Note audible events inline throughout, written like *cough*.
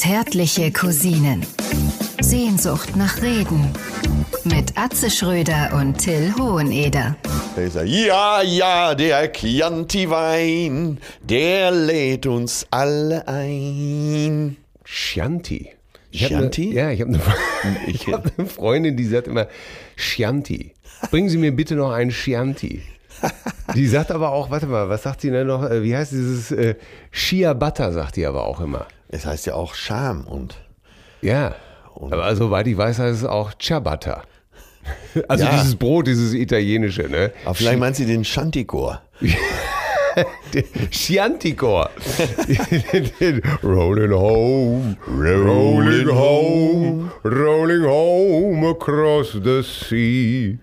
Zärtliche Cousinen. Sehnsucht nach Reden. Mit Atze Schröder und Till Hoheneder. Da ist er. Ja, ja, der Chianti-Wein, der lädt uns alle ein. Chianti. Ich Chianti? Ne, ja, ich habe eine, *laughs* ich hab eine Freundin, die sagt immer Chianti. Bringen Sie mir bitte noch einen Chianti. Die sagt aber auch, warte mal, was sagt sie denn noch? Äh, Wie heißt dieses äh, Ciabatta, sagt die aber auch immer. Es heißt ja auch Scham und. Ja. Aber soweit ich weiß, heißt es auch Ciabatta. *laughs* Also Ja. dieses Brot, dieses italienische, ne? Aber vielleicht meint sie den Chantikor. *laughs* Chianticor. rolling home, rolling home, rolling home across the sea.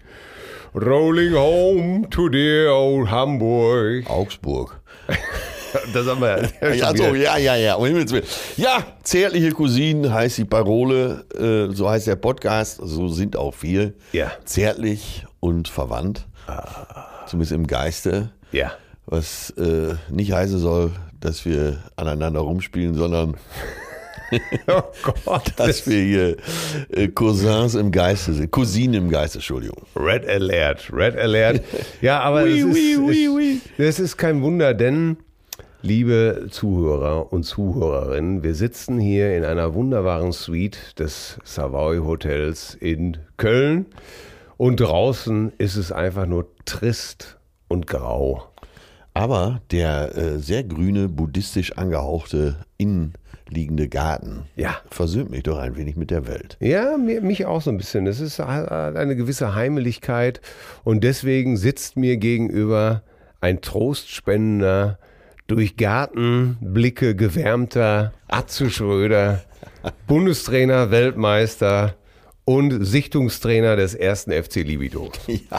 Rolling home to dear old Hamburg. Augsburg. *laughs* Das haben wir ja Ja, *laughs* schon so, wieder. ja, ja, ja. Um Himmels Willen. Ja, zärtliche Cousinen heißt die Parole, äh, so heißt der Podcast, so sind auch wir. Ja. Zärtlich und verwandt. Zumindest im Geiste. Ja. Was äh, nicht heißen soll, dass wir aneinander rumspielen, sondern *laughs* Oh Gott. *laughs* dass wir hier äh, Cousins im Geiste sind. Cousinen im Geiste, Entschuldigung. Red Alert, Red Alert. Ja, aber Oui, ist, oui, oui, oui. es ist kein Wunder, denn, liebe Zuhörer und Zuhörerinnen, wir sitzen hier in einer wunderbaren Suite des Savoy Hotels in Köln und draußen ist es einfach nur trist und grau. Aber der äh, sehr grüne, buddhistisch angehauchte, innenliegende Garten Ja. versöhnt mich doch ein wenig mit der Welt. Ja, mir, mich auch so ein bisschen. Es ist eine gewisse Heimeligkeit und deswegen sitzt mir gegenüber ein trostspendender, durch Gartenblicke gewärmter Atze Schröder, Bundestrainer, Weltmeister und Sichtungstrainer des ersten FC Libido. *laughs*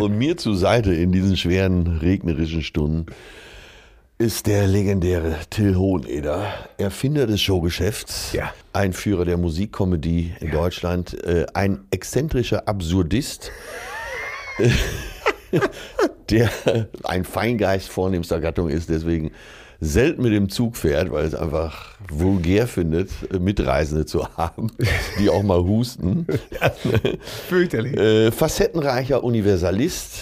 Und mir zur Seite in diesen schweren, regnerischen Stunden ist der legendäre Till Hoheneder, Erfinder des Showgeschäfts, Ja. Einführer der Musikkomödie in Deutschland, äh, ein exzentrischer Absurdist, *laughs* *laughs* der ein Feingeist vornehmster Gattung ist, deswegen selten mit dem Zug fährt, weil es einfach vulgär findet, Mitreisende zu haben, *laughs* die auch mal husten. Fürchterlich. Äh, facettenreicher Universalist,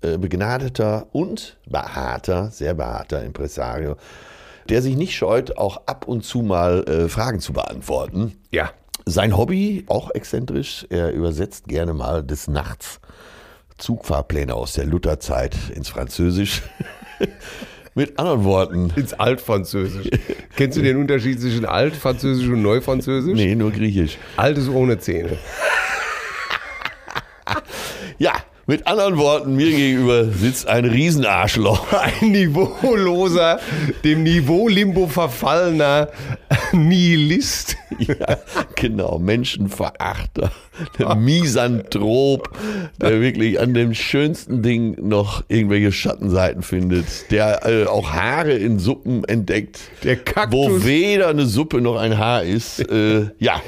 äh, begnadeter und behaarter, sehr behaarter Impresario, der sich nicht scheut, auch ab und zu mal äh, Fragen zu beantworten. Ja. Sein Hobby, auch exzentrisch, er übersetzt gerne mal des Nachts Zugfahrpläne aus der Lutherzeit ins Französisch. *laughs* Mit anderen Worten, Ins Altfranzösisch. Kennst du den Unterschied zwischen Altfranzösisch und Neufranzösisch? nee, nur Griechisch. Alt ist ohne Zähne. Ja, mit anderen Worten, mir gegenüber sitzt ein Riesenarschloch. *laughs* Ein niveauloser, dem Niveau-Limbo verfallener Nihilist. Ja, genau, Menschenverachter, der Misanthrop, der wirklich an dem schönsten Ding noch irgendwelche Schattenseiten findet, der äh, auch Haare in Suppen entdeckt, Der Kaktus. wo weder eine Suppe noch ein Haar ist. Äh, ja,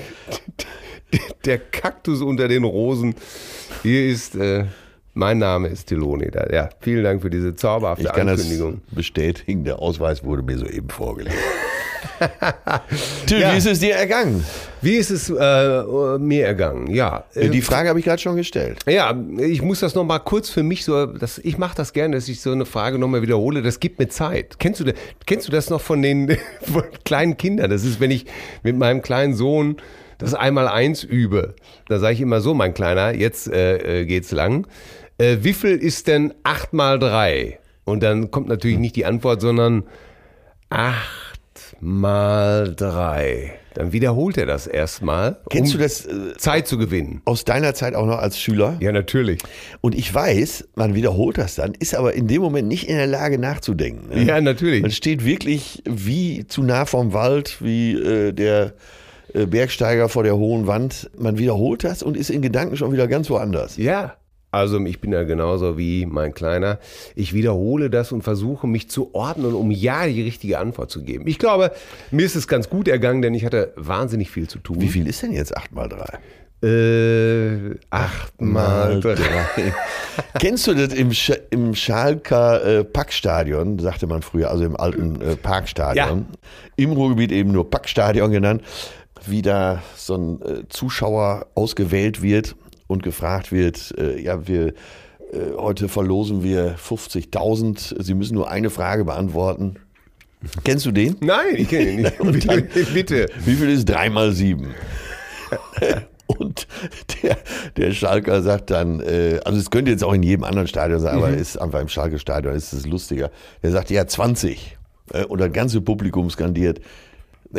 Der Kaktus unter den Rosen. Hier ist, äh, mein Name ist Tiloni. Ja, vielen Dank für diese zauberhafte ich kann das Ankündigung. bestätigen, der Ausweis wurde mir soeben vorgelegt. *laughs* Till, Ja. wie ist es dir ergangen? Wie ist es äh, mir ergangen? Ja, äh, Die Frage habe ich gerade schon gestellt. Ja, ich muss das nochmal kurz für mich so, das, ich mache das gerne, dass ich so eine Frage nochmal wiederhole. Das gibt mir Zeit. Kennst du, das- kennst du das noch von den *laughs* von kleinen Kindern? Das ist, wenn ich mit meinem kleinen Sohn das einmal eins übe. Da sage ich immer so, mein Kleiner, jetzt äh, äh, geht's lang. Äh, wie viel ist denn acht mal drei? Und dann kommt natürlich nicht die Antwort, sondern acht mal drei. Dann wiederholt er das erstmal, Kennst um du das äh, Zeit zu gewinnen. aus deiner Zeit auch noch als Schüler? Ja, natürlich. Und ich weiß, man wiederholt das dann, ist aber in dem Moment nicht in der Lage nachzudenken. Ne? Ja, natürlich. Man steht wirklich wie zu nah vom Wald, wie äh, der äh, Bergsteiger vor der hohen Wand. Man wiederholt das und ist in Gedanken schon wieder ganz woanders. Ja, Also ich bin ja genauso wie mein Kleiner. Ich wiederhole das und versuche mich zu ordnen, um ja die richtige Antwort zu geben. Ich glaube, mir ist es ganz gut ergangen, denn ich hatte wahnsinnig viel zu tun. Wie viel ist denn jetzt 8 mal 3? Äh, acht mal drei. *laughs* Kennst du das im, Sch im Schalker äh, Packstadion, sagte man früher, also im alten äh, Parkstadion, im Ruhrgebiet eben nur Packstadion genannt, wie da so ein äh, Zuschauer ausgewählt wird und gefragt wird, äh, ja, wir äh, heute verlosen wir 50.000, Sie müssen nur eine Frage beantworten. Kennst du den? Nein, ich kenne ihn nicht. *laughs* Dann- *laughs* Bitte. Wie viel ist 3 mal 7? *laughs* Und der, der Schalker sagt dann, äh, also es könnte jetzt auch in jedem anderen Stadion sein, aber ist einfach im Schalke Stadion ist es lustiger. Der sagt, ja, 20. Äh, und das ganze Publikum skandiert,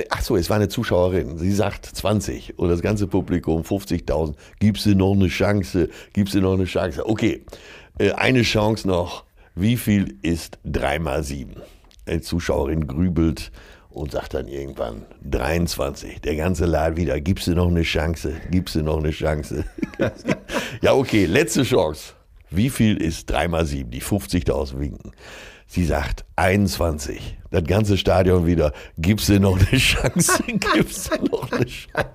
ach so, es war eine Zuschauerin, sie sagt 20. Und das ganze Publikum 50.000. Gibst du noch eine Chance? Gibst du noch eine Chance? Okay, äh, eine Chance noch. Wie viel ist 3 mal 7? Die Zuschauerin grübelt und sagt dann irgendwann 23. Der ganze Laden wieder, gibst du noch eine Chance? Gibst du noch eine Chance? *laughs* ja, okay, letzte Chance. Wie viel ist 3 mal 7? Die 50.000 winken. Sie sagt 21. Das ganze Stadion wieder, gibst du noch eine Chance? *laughs* Gibst du noch eine Chance?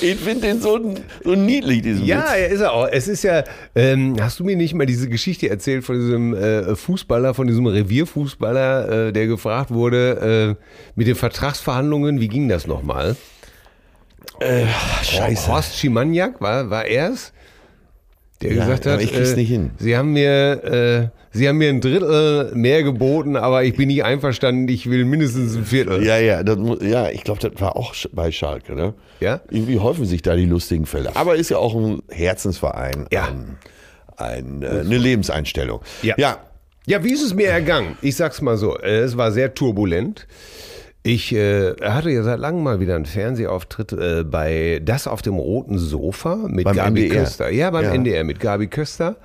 Ich finde den so, so niedlich, diesen Ja, Witz. er ist er auch. Es ist ja, ähm, hast du mir nicht mal diese Geschichte erzählt von diesem äh, Fußballer, von diesem Revierfußballer, äh, der gefragt wurde, äh, mit den Vertragsverhandlungen, wie ging das nochmal? Äh, scheiße. Horst Schimaniak, war, war er's? Der Ja, gesagt hat, aber ich krieg's äh, nicht hin. Sie haben mir, äh, Sie haben mir ein Drittel mehr geboten, aber ich bin nicht einverstanden. Ich will mindestens ein Viertel. Ja, ja, das, ja ich glaube, das war auch bei Schalke. Ne? Ja? Irgendwie häufen sich da die lustigen Fälle. Aber ist ja auch ein Herzensverein, Ja. ein, ein, äh, eine Lebenseinstellung. Ja. ja, Ja, wie ist es mir ergangen? Ich sag's mal so, äh, es war sehr turbulent. Ich äh, hatte ja seit langem mal wieder einen Fernsehauftritt äh, bei Das auf dem roten Sofa mit Beim Gabi NDR. Köster. Ja, beim Ja. NDR mit Gabi Köster.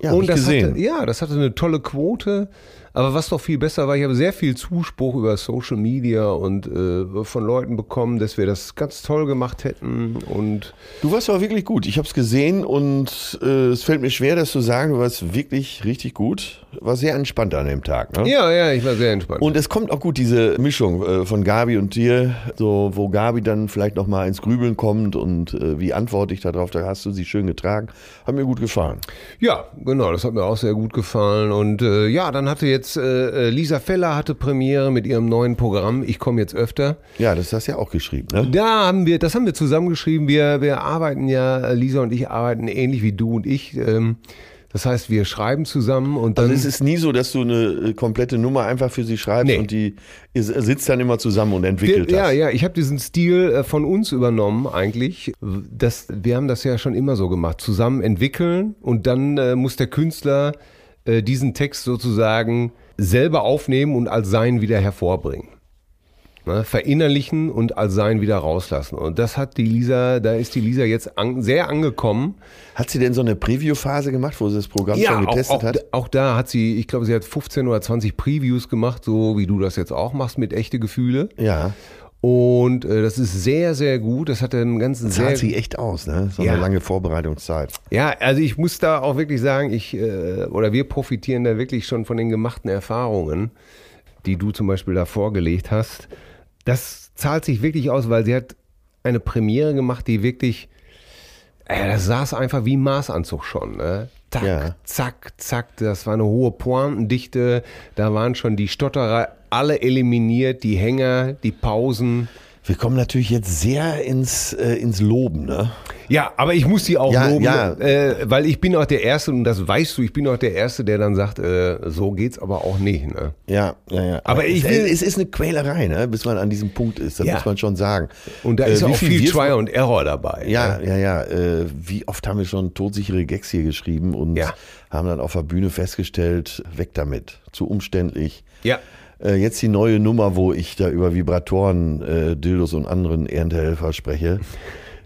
Ja, ich das gesehen. Hatte, ja, das hatte eine tolle Quote. Aber was doch viel besser war, ich habe sehr viel Zuspruch über Social Media und äh, von Leuten bekommen, dass wir das ganz toll gemacht hätten. Und du warst aber wirklich gut. Ich habe es gesehen und äh, es fällt mir schwer, das zu sagen. Du warst wirklich richtig gut. War sehr entspannt an dem Tag. Ne? ja, ja, ich war sehr entspannt. Und es kommt auch gut, diese Mischung äh, von Gabi und dir, so wo Gabi dann vielleicht noch mal ins Grübeln kommt und äh, wie antworte ich darauf, da hast du sie schön getragen. Hat mir gut gefallen. Ja, genau, das hat mir auch sehr gut gefallen. Und äh, ja, dann hatte jetzt äh, äh, Lisa Feller hatte Premiere mit ihrem neuen Programm. Ich komme jetzt öfter. Ja, das hast du ja auch geschrieben, ne? Da haben wir, das haben wir zusammengeschrieben. Wir, wir arbeiten ja, Lisa und ich arbeiten ähnlich wie du und ich. Ähm, das heißt, wir schreiben zusammen und dann. Also es ist nie so, dass du eine äh, komplette Nummer einfach für sie schreibst Nee. und die sitzt dann immer zusammen und entwickelt ja, das. ja, ich habe diesen Stil äh, von uns übernommen eigentlich. Das, wir haben das ja schon immer so gemacht. Zusammen entwickeln und dann äh, muss der Künstler äh, diesen Text sozusagen selber aufnehmen und als sein wieder hervorbringen. Ne, verinnerlichen und als sein wieder rauslassen. Und das hat die Lisa, da ist die Lisa jetzt an, sehr angekommen. Hat sie denn so eine Preview-Phase gemacht, wo sie das Programm schon auch, getestet auch, hat? auch da hat sie, ich glaube, sie hat 15 oder 20 Previews gemacht, so wie du das jetzt auch machst mit echte Gefühle. Ja. Und äh, das ist sehr, sehr gut. Das hat einen ganzen sehr. Zahlt sie echt aus, ne? So Ja. eine lange Vorbereitungszeit. Ja, also ich muss da auch wirklich sagen, ich äh, oder wir profitieren da wirklich schon von den gemachten Erfahrungen, die du zum Beispiel da vorgelegt hast. Das zahlt sich wirklich aus, weil sie hat eine Premiere gemacht, die wirklich, äh, das saß einfach wie ein Maßanzug schon. Ne? Zack, Ja. zack, zack. Das war eine hohe Pointendichte. Da waren schon die Stotterer alle eliminiert, die Hänger, die Pausen. Wir kommen natürlich jetzt sehr ins, äh, ins Loben, ne? Ja, aber ich muss sie auch Ja, loben, ja. Äh, weil ich bin auch der Erste, und das weißt du, ich bin auch der Erste, der dann sagt, äh, so geht's aber auch nicht. Ne? Ja, ja, ja. Aber ich es, will- es ist eine Quälerei, ne? Bis man an diesem Punkt ist. Das Ja. muss man schon sagen. Und da Äh, ist auch viel, wir- Trial und Error dabei. Ja, ne? ja, ja. Äh, wie oft haben wir schon todsichere Gags hier geschrieben und haben dann auf der Bühne festgestellt, weg damit. Zu umständlich. Ja. Äh, jetzt die neue Nummer, wo ich da über Vibratoren, äh, Dildos und anderen Erntehelfer spreche.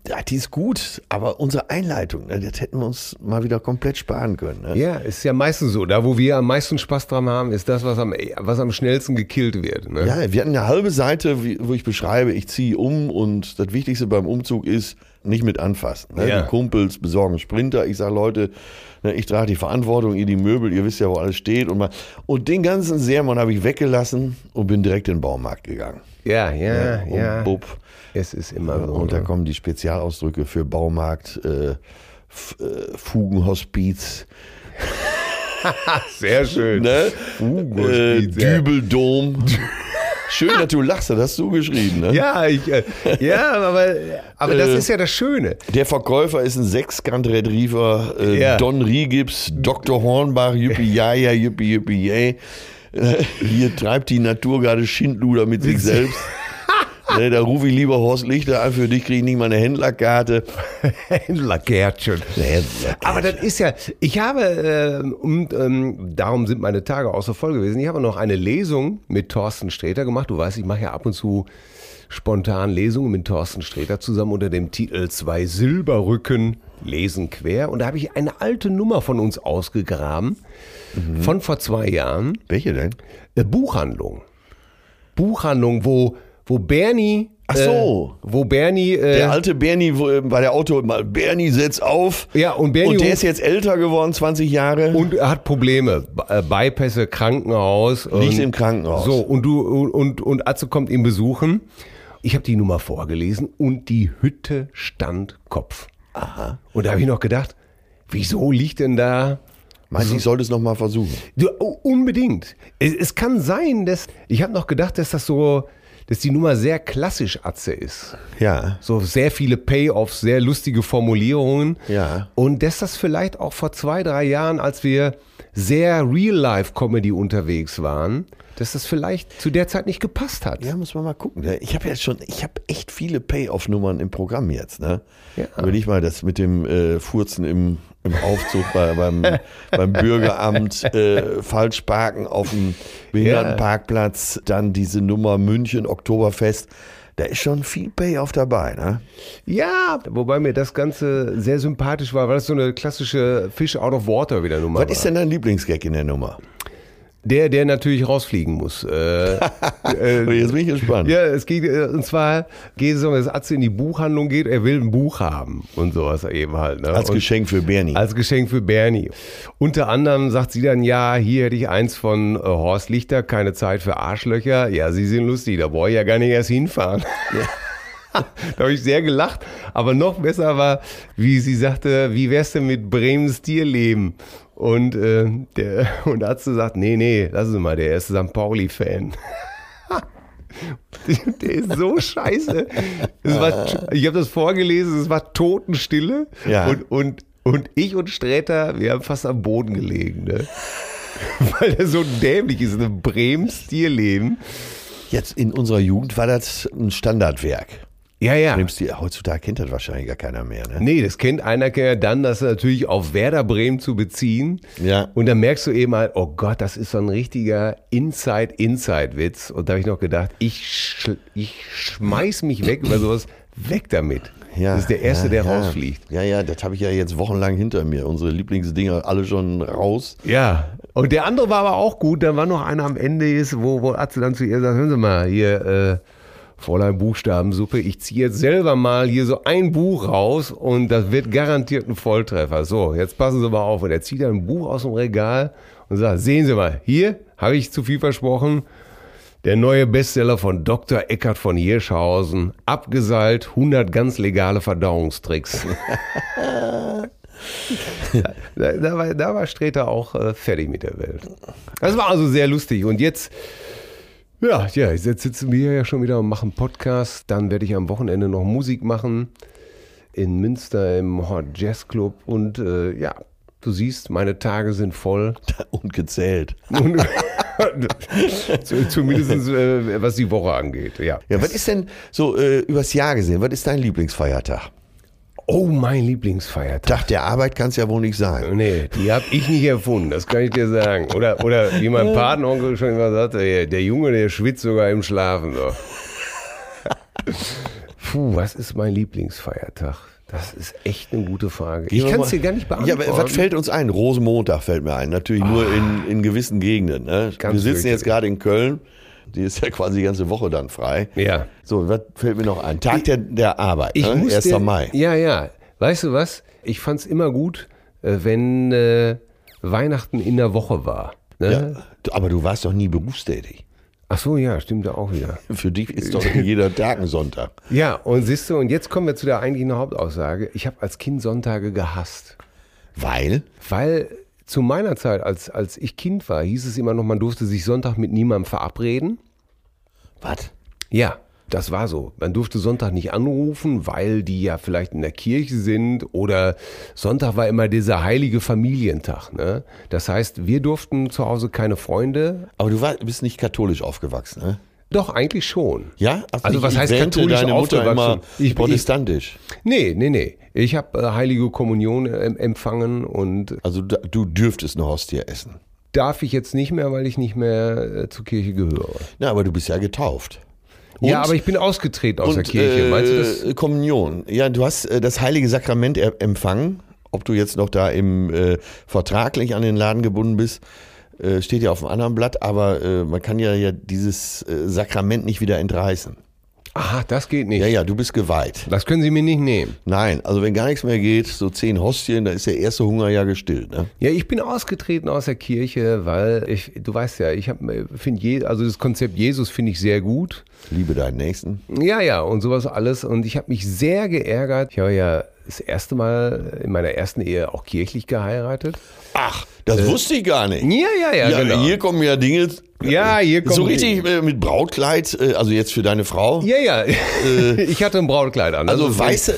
Ja, die ist gut, aber unsere Einleitung, ne, das hätten wir uns mal wieder komplett sparen können. Ne? Ja, ist ja meistens so. Da, wo wir am meisten Spaß dran haben, ist das, was am, was am schnellsten gekillt wird. Ne? Ja, wir hatten eine halbe Seite, wo ich beschreibe, ich ziehe um und das Wichtigste beim Umzug ist, nicht mit anfassen. Ne? Ja. Die Kumpels besorgen Sprinter. Ich sage, Leute, ich trage die Verantwortung, ihr die Möbel, ihr wisst ja, wo alles steht. Und, mal, und den ganzen Sermon habe ich weggelassen und bin direkt in den Baumarkt gegangen. Ja, ja, und ja. bupp. Es ist immer so. Und da ne? kommen die Spezialausdrücke für Baumarkt, äh, äh, Fugenhospiz, *laughs* Sehr schön. ne? Fugenhospiz, äh, ja. Dübeldom. *laughs* Schön, dass du lachst, das hast du geschrieben. Ne? Ja, ich, äh, ja, aber, aber das Äh, ist ja das Schöne. Der Verkäufer ist ein Sechskant Retriever, äh, Ja. Don Riegips, Dr. Hornbach, Yippie Jaja, Yippie Yippie Yay. Äh, Hier treibt die Natur gerade Schindluder mit sich selbst. Ne, da rufe ich lieber Horst Lichter an, für dich kriege ich nicht mal eine Händlerkarte. *laughs* Händlerkärtchen. Aber das ist ja, ich habe, ähm, und ähm, darum sind meine Tage außer voll gewesen, ich habe noch eine Lesung mit Thorsten Sträter gemacht. Du weißt, ich mache ja ab und zu spontan Lesungen mit Thorsten Sträter zusammen unter dem Titel Zwei Silberrücken lesen quer. Und da habe ich eine alte Nummer von uns ausgegraben, von vor zwei Jahren. Welche denn? Äh, Buchhandlung. Buchhandlung, wo, wo Bernie. Ach so. Äh, wo Bernie. Äh, Der alte Bernie wo, äh, bei der Auto, mal, Bernie setz auf. ja, und Bernie. Und der ist jetzt älter geworden, 20 Jahre. Und er hat Probleme. Äh, Bypässe, Krankenhaus. Liegt im Krankenhaus. So, und du und, und, und Atze kommt ihn besuchen. Ich habe die Nummer vorgelesen und die Hütte stand Kopf. Aha. Und da habe ich noch gedacht, wieso liegt denn da. Meinst du, ich sollte es nochmal versuchen? Du, unbedingt. Es, es kann sein, dass. Ich habe noch gedacht, dass das so. Dass die Nummer sehr klassisch Atze ist. Ja. So sehr viele Payoffs, sehr lustige Formulierungen. Ja. Und dass das vielleicht auch vor zwei, drei Jahren, als wir sehr Real-Life-Comedy unterwegs waren, dass das vielleicht zu der Zeit nicht gepasst hat. Ja, muss man mal gucken. Ich habe ja schon, ich habe echt viele Payoff-Nummern im Programm jetzt. Ne? Ja. Überleg mal, das mit dem äh, Furzen im, im Aufzug bei, beim, beim Bürgeramt, *laughs* äh, Falschparken auf dem Behindertenparkplatz, dann diese Nummer München, Oktoberfest. Da ist schon viel Payoff dabei. Ne? Ja, wobei mir das Ganze sehr sympathisch war, weil das so eine klassische Fish out of water wieder Nummer Was war. ist denn dein Lieblingsgag in der Nummer? Der, der natürlich rausfliegen muss. *laughs* Äh, Oh, Jetzt bin ich gespannt. Ja, es geht, äh, und zwar geht es um, dass Atze in die Buchhandlung geht, er will ein Buch haben und sowas eben halt. Ne? Als und, Geschenk für Bernie. Als Geschenk für Bernie. Unter anderem sagt sie dann, ja, hier hätte ich eins von äh, Horst Lichter, keine Zeit für Arschlöcher. Ja, sie sind lustig, da brauche ich ja gar nicht erst hinfahren. *laughs* da habe ich sehr gelacht. Aber noch besser war, wie sie sagte, wie wär's denn mit Bremens Tierleben? Und, äh, der, *laughs* und Atze sagt, nee, nee, lassen Sie mal, der ist St. Pauli-Fan. *laughs* Der ist so scheiße. Es war, ich habe das vorgelesen, es war Totenstille. Ja. Und, und, und ich und Sträter, wir haben fast am Boden gelegen. Ne? Weil er so dämlich ist. Ein Brems Tierleben. Jetzt in unserer Jugend war das ein Standardwerk. Ja, ja. Nimmst du, heutzutage kennt das wahrscheinlich gar keiner mehr. Ne? Nee, das kennt einer ja dann, das natürlich auf Werder Bremen zu beziehen. Ja. Und dann merkst du eben halt, oh Gott, das ist so ein richtiger Inside-Inside-Witz. Und da habe ich noch gedacht, ich, sch ich schmeiß mich weg über sowas. Weg damit. Ja, das ist der Erste, ja, der ja. rausfliegt. Ja, ja, das habe ich ja jetzt wochenlang hinter mir. Unsere Lieblingsdinger alle schon raus. Ja. Und der andere war aber auch gut. Da war noch einer am Ende, ist, wo, wo Atze dann zu ihr sagt, hören Sie mal, hier, äh, Fräulein Buchstabensuppe, ich ziehe jetzt selber mal hier so ein Buch raus und das wird garantiert ein Volltreffer. So, jetzt passen Sie mal auf. Und er zieht ein Buch aus dem Regal und sagt, sehen Sie mal, hier habe ich zu viel versprochen. Der neue Bestseller von Dr. Eckart von Hirschhausen, abgeseilt, 100 ganz legale Verdauungstricks. *laughs* da, da, war, da war Sträter auch äh, fertig mit der Welt. Das war also sehr lustig. Und jetzt, ja, ja, jetzt sitzen wir ja schon wieder und machen Podcast. Dann werde ich am Wochenende noch Musik machen in Münster im Hot Jazz Club. Und äh, ja, du siehst, meine Tage sind voll. *laughs* Und gezählt. Und, *laughs* zu- zumindest äh, was die Woche angeht. Ja. Ja, was ist denn so äh, übers Jahr gesehen? Was ist dein Lieblingsfeiertag? Oh, mein Lieblingsfeiertag. Tag der Arbeit kann es ja wohl nicht sein. Nee, die habe ich nicht erfunden, das kann ich dir sagen. Oder, oder wie mein Patenonkel schon immer sagte, der, Junge, der schwitzt sogar im Schlafen. So. Puh, was ist mein Lieblingsfeiertag? Das ist echt eine gute Frage. Ich kann es dir gar nicht Ja, beantworten. aber was fällt uns ein? Rosenmontag fällt mir ein. Natürlich nur in, in gewissen Gegenden. Ne? Wir sitzen richtig. jetzt gerade in Köln. Die ist ja quasi die ganze Woche dann frei. Ja. So, was fällt mir noch ein? Tag der, der Arbeit, Ich ne? muss 1. dir- Mai. Ja, ja. Weißt du was? Ich fand es immer gut, äh, wenn äh, Weihnachten in der Woche war. Ne? Ja, aber du warst doch nie berufstätig. Ach so, ja, stimmt ja auch wieder. *laughs* Für dich ist doch jeder Tag ein Sonntag. Ja, und siehst du, und jetzt kommen wir zu der eigentlichen Hauptaussage. Ich habe als Kind Sonntage gehasst. Weil? Weil zu meiner Zeit, als, als ich Kind war, hieß es immer noch, man durfte sich Sonntag mit niemandem verabreden. Was? Ja, das war so. Man durfte Sonntag nicht anrufen, weil die ja vielleicht in der Kirche sind oder Sonntag war immer dieser heilige Familientag. Ne? Das heißt, wir durften zu Hause keine Freunde. Aber du war, bist nicht katholisch aufgewachsen, ne? Doch, eigentlich schon. Ja? Also was ich heißt katholisch deine Mutter immer Ich- ich- protestantisch. Nee, nee, nee. Ich habe äh, heilige Kommunion äh, empfangen und Also da, du dürftest eine Hostie essen. darf ich jetzt nicht mehr, weil ich nicht mehr äh, zur Kirche gehöre. Na, aber du bist ja getauft. ja, Und- aber ich bin ausgetreten aus der Und, Kirche. äh, Meinst du das? Kommunion. Ja, du hast äh, das heilige Sakrament empfangen. Ob du jetzt noch da im äh, vertraglich an den Laden gebunden bist, äh, steht ja auf dem anderen Blatt, aber äh, man kann ja, ja dieses äh, Sakrament nicht wieder entreißen. Aha, das geht nicht. Ja, ja, du bist geweiht. Das können Sie mir nicht nehmen. Nein, also wenn gar nichts mehr geht, so zehn Hostien, da ist der erste Hunger ja gestillt. Ne? Ja, ich bin ausgetreten aus der Kirche, weil ich, du weißt ja, ich habe, finde also das Konzept Jesus finde ich sehr gut. Liebe deinen Nächsten. Ja, ja, und sowas alles. Und ich habe mich sehr geärgert. Ich habe ja das erste Mal in meiner ersten Ehe auch kirchlich geheiratet. Ach, das wusste ich gar nicht. Ja, ja, ja, Ja, genau. hier kommen ja Dinge. Ja, hier kommen So richtig äh, mit Brautkleid, äh, also jetzt für deine Frau. ja, ja. *laughs* ich hatte ein Brautkleid an. Also ist- weiße, äh,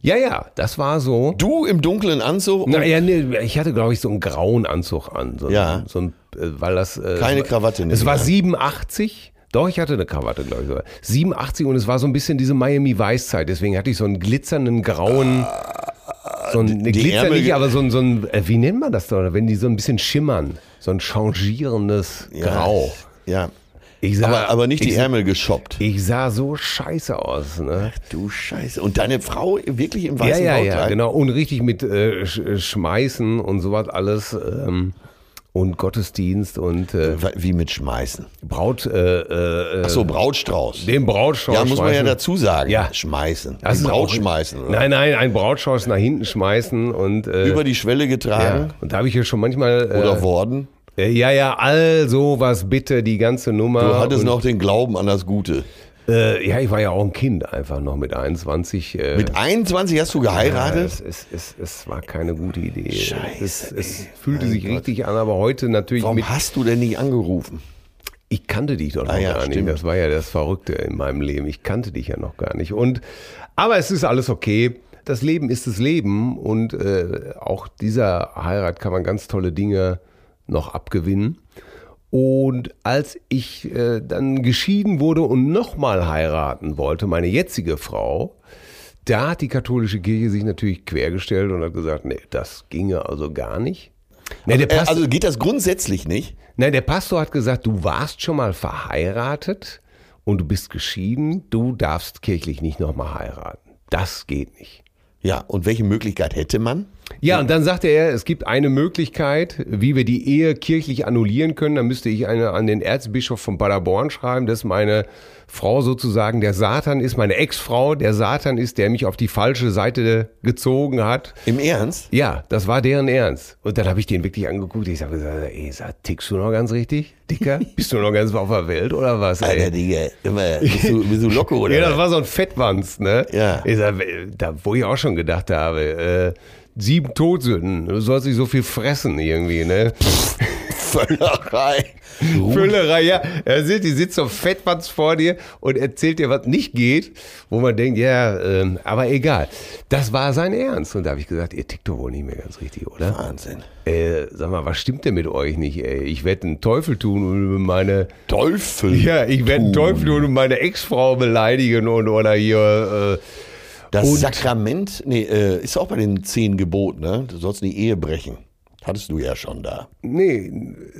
Ja, ja, das war so. du im dunklen Anzug Naja, nee, ich hatte, glaube ich, so einen grauen Anzug an. So, Ja. So ein, äh, weil das. Äh, Keine war- Krawatte, ne? Es war Ja. 87. Doch, ich hatte eine Krawatte, glaube ich sogar. 87 und es war so ein bisschen diese Miami Weiß-Zeit. Deswegen hatte ich so einen glitzernden grauen. So ein die Glitzer Ärmel- nicht, aber so ein, so ein, äh, wie nennt man das doch, wenn die so ein bisschen schimmern? So ein changierendes Ja, Grau. Ja. Ich sah, Aber, aber nicht die Ärmel geschoppt. Ich sah so scheiße aus, ne? Du Scheiße. Und deine Frau wirklich im Ja, weißen ja, Brautkleid? ja, genau. Und richtig mit äh, Schmeißen und sowas alles. Ähm, und Gottesdienst und äh, Wie mit Schmeißen. Braut, äh, äh, Ach so, Brautstrauß. den Brautstrauß Ja, muss man ja dazu sagen. Ja. Schmeißen. Das Die Braut schmeißen. Oder? Nein, nein, ein Brautstrauß nach hinten schmeißen und äh, Über die Schwelle ja. getragen. Und da habe ich ja schon manchmal äh, Oder worden. äh, ja, ja, all sowas bitte, die ganze Nummer. Du hattest noch den Glauben an das Gute. Äh, ja, ich war ja auch ein Kind einfach noch mit 21. Äh, Mit 21 hast du Ja, geheiratet? es, es, es, es war keine gute Idee. Scheiße, es, fühlte sich Gott. richtig an, aber heute natürlich Warum hast du denn nicht angerufen? Ich kannte dich doch noch Ah ja, gar nicht. stimmt. Das war ja das Verrückte in meinem Leben. Ich kannte dich ja noch gar nicht. Und aber es ist alles okay. Das Leben ist das Leben und äh, auch dieser Heirat kann man ganz tolle Dinge noch abgewinnen. Und als ich äh, dann geschieden wurde und nochmal heiraten wollte, meine jetzige Frau, da hat die katholische Kirche sich natürlich quergestellt und hat gesagt, nee, das ginge also gar nicht. Nee, der Äh, Pastor, Also geht das grundsätzlich nicht? Nein, der Pastor hat gesagt, du warst schon mal verheiratet und du bist geschieden, du darfst kirchlich nicht nochmal heiraten. Das geht nicht. Ja, und welche Möglichkeit hätte man? Ja, und dann sagte er, es gibt eine Möglichkeit, wie wir die Ehe kirchlich annullieren können. Da müsste ich eine an den Erzbischof von Paderborn schreiben, dass meine Frau sozusagen der Satan ist, meine Ex-Frau der Satan ist, der mich auf die falsche Seite gezogen hat. Im Ernst? Ja, das war deren Ernst. Und dann habe ich den wirklich angeguckt. Ich habe gesagt, ey, sag, tickst du noch ganz richtig, Dicker? *laughs* Bist du noch ganz auf der Welt oder was? Alter, Ey? Digga, immer, bist du, bist du locker oder? *laughs* Ja, das war so ein Fettwanz, ne? Ja. Ich sag, da, wo ich auch schon gedacht habe, äh, sieben Todsünden, du sollst nicht so viel fressen irgendwie, ne? Völlerei. Füllerei, ja. Er sitzt, die sitzt so fettwanz vor dir und erzählt dir, was nicht geht, wo man denkt, ja, ähm, aber egal. Das war sein Ernst. Und da habe ich gesagt, ihr tickt doch wohl nicht mehr ganz richtig, oder? Wahnsinn. Äh, sag mal, was stimmt denn mit euch nicht, ey? Ich werde einen Teufel tun und meine, Teufel. ja, ich werde einen. Teufel tun und meine Ex-Frau beleidigen und oder hier, äh, Das Und- Sakrament, nee, äh, ist auch bei den zehn Geboten, ne? Du sollst die Ehe brechen. Hattest du ja schon da. Nee,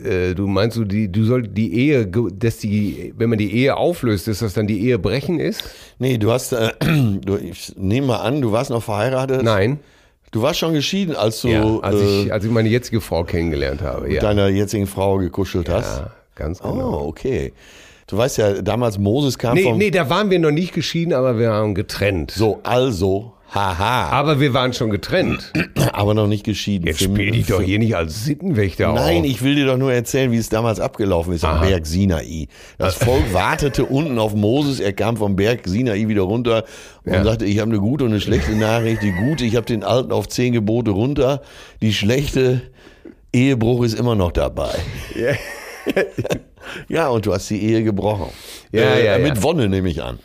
äh, du meinst du, die, du soll die Ehe, dass die, wenn man die Ehe auflöst, dass das dann die Ehe brechen ist? Nee, du hast, äh, *clears throat* du, ich nehme mal an, du warst noch verheiratet. Nein. Du warst schon geschieden, als du Ja, als, äh, ich, als ich meine jetzige Frau kennengelernt habe. mit Ja, deiner jetzigen Frau gekuschelt hast. ja ganz Oh, genau. okay. Du weißt ja, damals Moses kam Nee, vom... nee, da waren wir noch nicht geschieden, aber wir waren getrennt. So, also, haha, Aber wir waren schon getrennt. *clears throat* aber noch nicht geschieden. Jetzt spiel dich doch hier nicht als Sittenwächter Nein, auf. ich will dir doch nur erzählen, wie es damals abgelaufen ist am Aha. Berg Sinai. Das *laughs* Volk wartete unten auf Moses, er kam vom Berg Sinai wieder runter und Ja. sagte, ich habe eine gute und eine schlechte Nachricht. Die gute, ich habe den Alten auf zehn Gebote runter. Die schlechte, Ehebruch ist immer noch dabei. *laughs* ja, und du hast die Ehe gebrochen. Ja, ja, Mit ja. Wonne nehme ich an.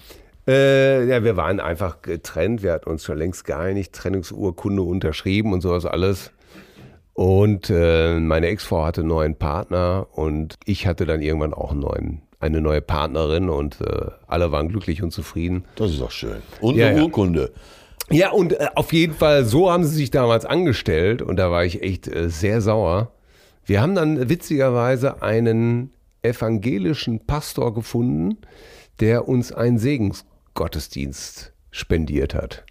Äh, ja, wir waren einfach getrennt. Wir hatten uns schon längst geeinigt, Trennungsurkunde unterschrieben und sowas alles. Und äh, meine Ex-Frau hatte einen neuen Partner und ich hatte dann irgendwann auch einen neuen, eine neue Partnerin und äh, alle waren glücklich und zufrieden. Das ist doch schön. Und Ja, eine ja. Urkunde. Ja, und äh, auf jeden Fall, so haben sie sich damals angestellt und da war ich echt äh, sehr sauer. Wir haben dann witzigerweise einen evangelischen Pastor gefunden, der uns einen Segensgottesdienst spendiert hat.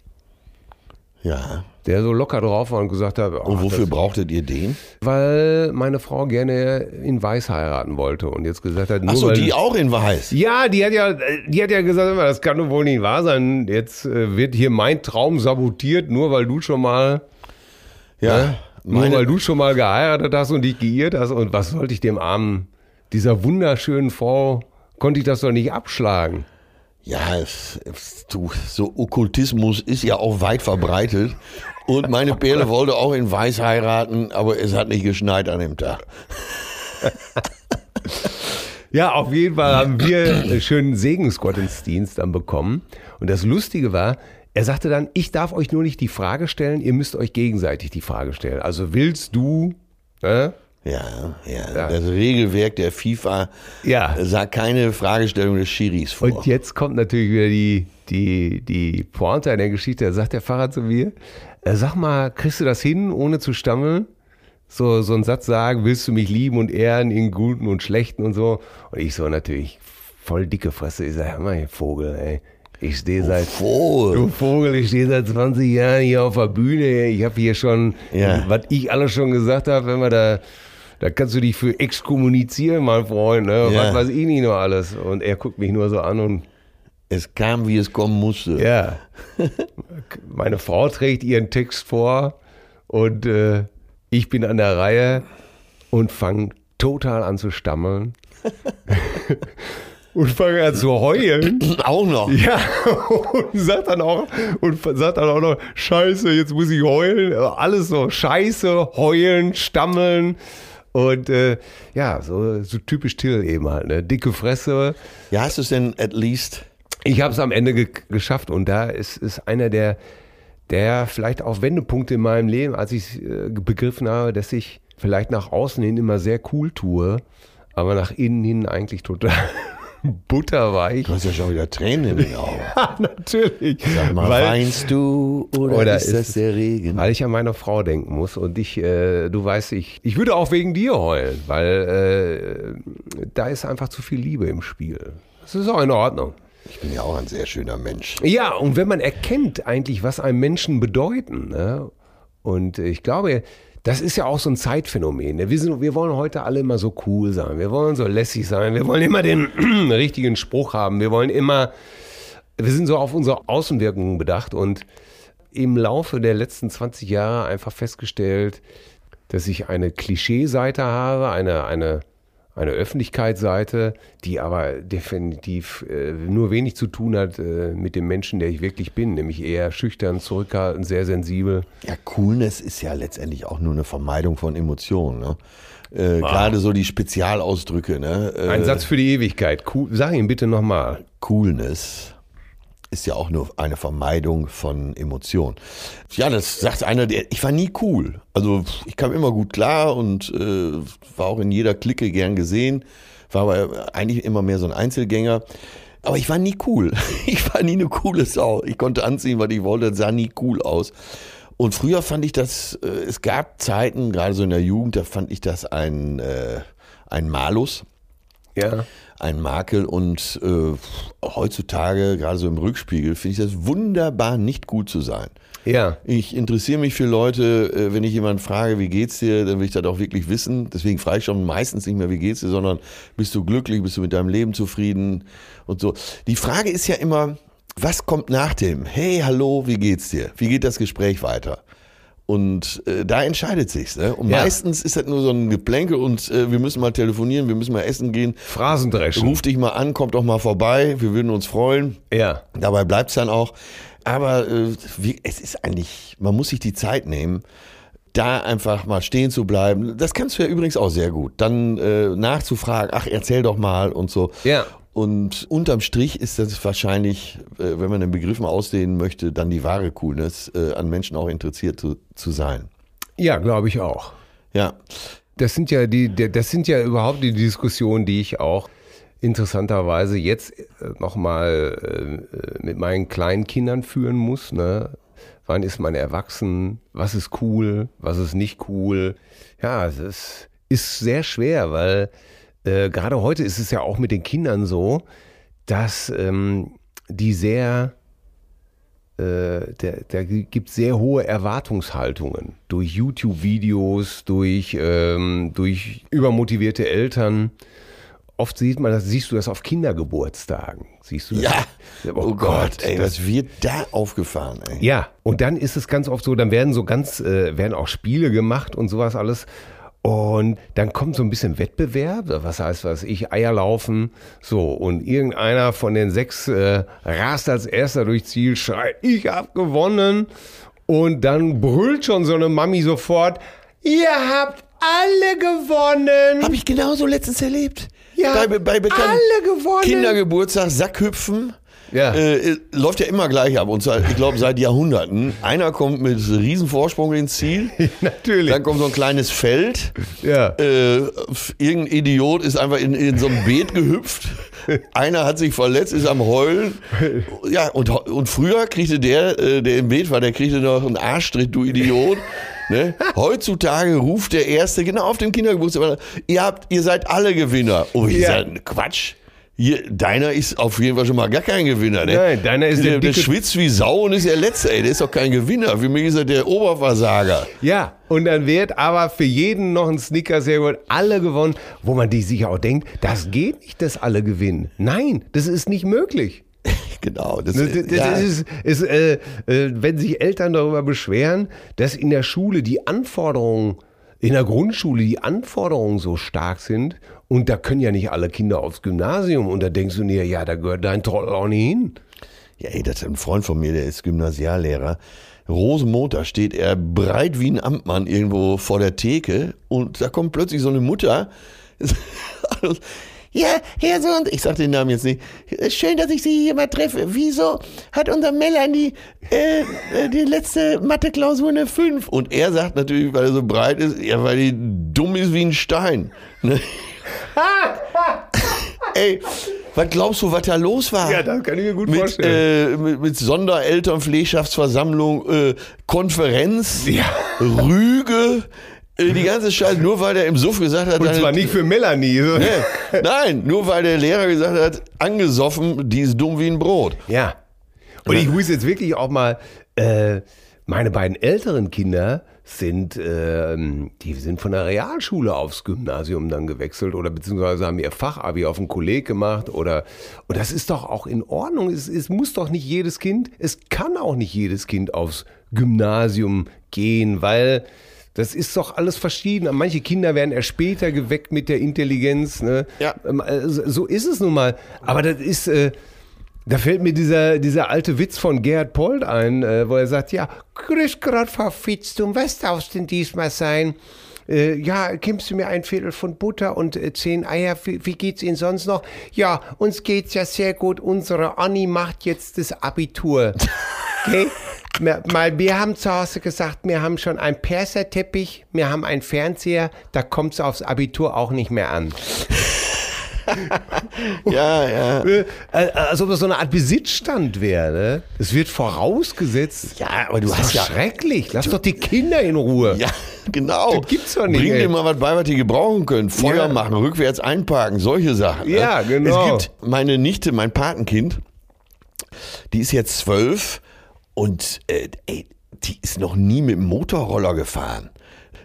Ja. Der so locker drauf war und gesagt hat, Und ach, wofür das, brauchtet ihr den? weil meine Frau gerne in Weiß heiraten wollte und jetzt gesagt hat, nur Achso, weil, die auch in Weiß. Ja, die hat ja, die hat ja gesagt, das kann doch wohl nicht wahr sein. Jetzt äh, wird hier mein Traum sabotiert, nur weil du schon mal, Ja. ne? Nur weil du schon mal geheiratet hast und dich geirrt hast. Und was sollte ich dem armen, dieser wunderschönen Frau, konnte ich das doch nicht abschlagen. Ja, es, es, du, so Okkultismus ist ja auch weit verbreitet. Und meine Perle *laughs* wollte auch in Weiß heiraten, aber es hat nicht geschneit an dem Tag. Ja, auf jeden Fall haben wir einen schönen Segensgottesdienst dann bekommen. Und das Lustige war, er sagte dann, ich darf euch nur nicht die Frage stellen, ihr müsst euch gegenseitig die Frage stellen. Also willst du, ne? Ja, ja, Das Regelwerk der FIFA Ja. sah keine Fragestellung des Schiris vor. Und jetzt kommt natürlich wieder die, die, die Pointe in der Geschichte. Da sagt der Pfarrer zu mir, äh, sag mal, kriegst du das hin, ohne zu stammeln? So, so einen Satz sagen, willst du mich lieben und ehren in Guten und Schlechten und so? Und ich so natürlich voll dicke Fresse. Ich sag, hör mal, Vogel, ey. Ich stehe seit, Vogel. du Vogel, ich stehe seit 20 Jahren hier auf der Bühne. Ich habe hier schon, Ja. was ich alles schon gesagt habe, wenn wir da, da kannst du dich für exkommunizieren, mein Freund, ne? Ja. Was weiß ich nicht noch alles. Und er guckt mich nur so an und Es kam, wie es kommen musste. ja. *laughs* Meine Frau trägt ihren Text vor und äh, ich bin an der Reihe und fange total an zu stammeln. *laughs* und fange an zu heulen. *clears throat* Auch noch. Ja, *laughs* und sagt dann auch, und sagt dann auch noch, Scheiße, jetzt muss ich heulen. Alles so, Scheiße, heulen, stammeln. Und äh, ja, so, so typisch Till eben halt, ne? Dicke Fresse. Ja, hast du es denn at least? Ich habe es am Ende ge geschafft und da ist, ist einer der, der vielleicht auch Wendepunkte in meinem Leben, als ich äh, begriffen habe, dass ich vielleicht nach außen hin immer sehr cool tue, aber nach innen hin eigentlich total butterweich. Du hast ja schon wieder Tränen in den *laughs* Augen. Ja, natürlich. Sag mal, weil, weinst du oder, Oder ist ist das der Regen? weil ich an meine Frau denken muss und ich, äh, du weißt, ich, ich würde auch wegen dir heulen, weil äh, da ist einfach zu viel Liebe im Spiel. Das ist auch in Ordnung. Ich bin ja auch ein sehr schöner Mensch. Ja, und wenn man erkennt eigentlich, was einem Menschen bedeuten, ne? und ich glaube, das ist ja auch so ein Zeitphänomen. Ne? Wir, sind, wir wollen heute alle immer so cool sein, wir wollen so lässig sein, wir wollen immer den *clears throat* richtigen Spruch haben, wir wollen immer, wir sind so auf unsere Außenwirkungen bedacht und im Laufe der letzten 20 Jahre einfach festgestellt, dass ich eine Klischeeseite habe, eine, eine, eine Öffentlichkeitsseite, die aber definitiv äh, nur wenig zu tun hat äh, mit dem Menschen, der ich wirklich bin, nämlich eher schüchtern, zurückhaltend, sehr sensibel. Ja, Coolness ist ja letztendlich auch nur eine Vermeidung von Emotionen. Ne? Äh, Gerade so die Spezialausdrücke. Ne? Äh, Ein Satz für die Ewigkeit. Cool. Sag ihn bitte nochmal. Coolness ist ja auch nur eine Vermeidung von Emotionen. Ja, das sagt einer, der, ich war nie cool. Also ich kam immer gut klar und äh, war auch in jeder Clique gern gesehen, war aber eigentlich immer mehr so ein Einzelgänger. Aber ich war nie cool. *laughs* Ich war nie eine coole Sau. Ich konnte anziehen, was ich wollte, sah nie cool aus. Und früher fand ich das, äh, es gab Zeiten, gerade so in der Jugend, da fand ich das ein, äh, ein Malus. Ja. ein Makel und äh, heutzutage, gerade so im Rückspiegel, finde ich das wunderbar, nicht gut zu sein. Ja. Ich interessiere mich für Leute, äh, wenn ich jemanden frage, wie geht's dir, dann will ich das auch wirklich wissen. Deswegen frage ich schon meistens nicht mehr, wie geht's dir, sondern bist du glücklich, bist du mit deinem Leben zufrieden und so. Die Frage ist ja immer, was kommt nach dem? Hey, hallo, wie geht's dir? Wie geht das Gespräch weiter? Und äh, da entscheidet sich's. Ne? Und Ja. meistens ist das nur so ein Geplänkel und äh, wir müssen mal telefonieren, wir müssen mal essen gehen. Phrasendreschen. Ruf dich mal an, kommt doch mal vorbei, wir würden uns freuen. Ja. Dabei bleibt's dann auch. Aber äh, wie, es ist eigentlich, man muss sich die Zeit nehmen, da einfach mal stehen zu bleiben. Das kannst du ja übrigens auch sehr gut. Dann äh, nachzufragen, ach, erzähl doch mal und so. Ja. Und unterm Strich ist das wahrscheinlich, äh, wenn man den Begriff mal ausdehnen möchte, dann die wahre Coolness, äh, an Menschen auch interessiert zu, zu sein. Ja, glaube ich auch. Ja. Das sind ja die, das sind ja überhaupt die Diskussionen, die ich auch interessanterweise jetzt nochmal äh, mit meinen kleinen Kindern führen muss. Ne? Wann ist man erwachsen? Was ist cool? Was ist nicht cool? Ja, es ist, ist sehr schwer, weil äh, gerade heute ist es ja auch mit den Kindern so, dass ähm, die sehr äh, der, der gibt sehr hohe Erwartungshaltungen durch YouTube-Videos, durch, ähm, durch übermotivierte Eltern. Oft sieht man das, siehst du das auf Kindergeburtstagen. Siehst du das? Ja. Oh, Gott, ey, das, was wird da aufgefahren, ey? ja, und dann ist es ganz oft so, dann werden so ganz, äh, werden auch Spiele gemacht und sowas alles. Und dann kommt so ein bisschen Wettbewerb, was heißt was ich, Eier laufen, so, und irgendeiner von den sechs äh, rast als erster durchs Ziel, schreit, ich hab gewonnen. Und dann brüllt schon so eine Mami sofort, ihr habt alle gewonnen. Habe ich genauso letztens erlebt. Ja, bei, bei alle gewonnen. Kindergeburtstag, Sackhüpfen. Ja. Äh, läuft ja immer gleich ab. Und zwar, ich glaube, seit Jahrhunderten. Einer kommt mit Riesenvorsprung ins Ziel. *laughs* Natürlich. Dann kommt so ein kleines Feld. Ja. Äh, irgendein Idiot ist einfach in, in so ein Beet gehüpft. Einer hat sich verletzt, ist am Heulen. *laughs* Ja, und, und früher kriegte der, äh, der im Beet war, der kriegte noch einen Arschtritt, du Idiot. *laughs* Ne? Heutzutage ruft der Erste genau auf dem Kindergeburtstag, ihr habt, ihr seid alle Gewinner. Oh, ich Ja. sag, Quatsch. Hier, deiner ist auf jeden Fall schon mal gar kein Gewinner. Ne? Nein, deiner ist der der, der schwitzt wie Sau und ist der Letzte. Ey, der ist doch kein Gewinner. Für mich ist er der Oberversager. Ja, und dann wird aber für jeden noch ein Snickers hergeholt, alle gewonnen, wo man die sich auch denkt, das geht nicht, dass alle gewinnen. Nein, das ist nicht möglich. *laughs* Genau. Das, Das, das ja. ist, ist, äh, äh, wenn sich Eltern darüber beschweren, dass in der Schule die Anforderungen, in der Grundschule die Anforderungen so stark sind und da können ja nicht alle Kinder aufs Gymnasium und da denkst du dir, ja, da gehört dein Trottel auch nicht hin. Ja, ey, das ist ein Freund von mir, der ist Gymnasiallehrer. Rosenmontag steht er breit wie ein Amtmann irgendwo vor der Theke und da kommt plötzlich so eine Mutter. *laughs* Ja, Herr Sohn, ich sag den Namen jetzt nicht. Schön, dass ich Sie hier mal treffe. Wieso hat unser Melanie äh, äh, die letzte Mathe-Klausur eine 5? Und er sagt natürlich, weil er so breit ist, ja, weil die dumm ist wie ein Stein. *laughs* Ne? Ey, was glaubst du, was da los war? Ja, das kann ich mir gut mit, vorstellen. äh, mit, mit Sonderelternpflegschaftsversammlung, äh, Konferenz, Ja. Rüge, äh, die ganze Scheiße, nur weil der im Suff gesagt hat, Und zwar nicht für Melanie. so. Nee, nein, nur weil der Lehrer gesagt hat, angesoffen, die ist dumm wie ein Brot. Ja. Und ich muss jetzt wirklich auch mal, äh, meine beiden älteren Kinder sind, ähm, die sind von der Realschule aufs Gymnasium dann gewechselt oder beziehungsweise haben ihr Fachabi auf einen Kolleg gemacht oder, und das ist doch auch in Ordnung. Es, es muss doch nicht jedes Kind, es kann auch nicht jedes Kind aufs Gymnasium gehen, weil das ist doch alles verschieden. Manche Kinder werden erst später geweckt mit der Intelligenz. Ne? Ja. Ähm, äh, So ist es nun mal. Aber das ist, äh, da fällt mir dieser, dieser alte Witz von Gerhard Pold ein, äh, wo er sagt, ja, grüß Gott, Frau Fitztum, was darf's denn diesmal sein? Äh, ja, gibst du mir ein Viertel von Butter und äh, zehn Eier, wie, wie geht's Ihnen sonst noch? Ja, uns geht's ja sehr gut, unsere Anni macht jetzt das Abitur. *laughs* Okay? Mal, wir haben zu Hause gesagt, wir haben schon einen Perserteppich, wir haben einen Fernseher, da kommt's aufs Abitur auch nicht mehr an. *laughs* Ja, ja. Äh, Als ob das so eine Art Besitzstand wäre. Ne? Es wird vorausgesetzt. Ja, aber du Das hast ja. schrecklich. Lass doch die Kinder in Ruhe. Ja, genau. Das gibt's doch nicht, Bring dir mal was bei, was die gebrauchen können. Feuer Ja. machen, rückwärts einparken, solche Sachen. ne? Ja, genau. Es gibt meine Nichte, mein Patenkind, die ist jetzt zwölf und äh, ey, die ist noch nie mit dem Motorroller gefahren.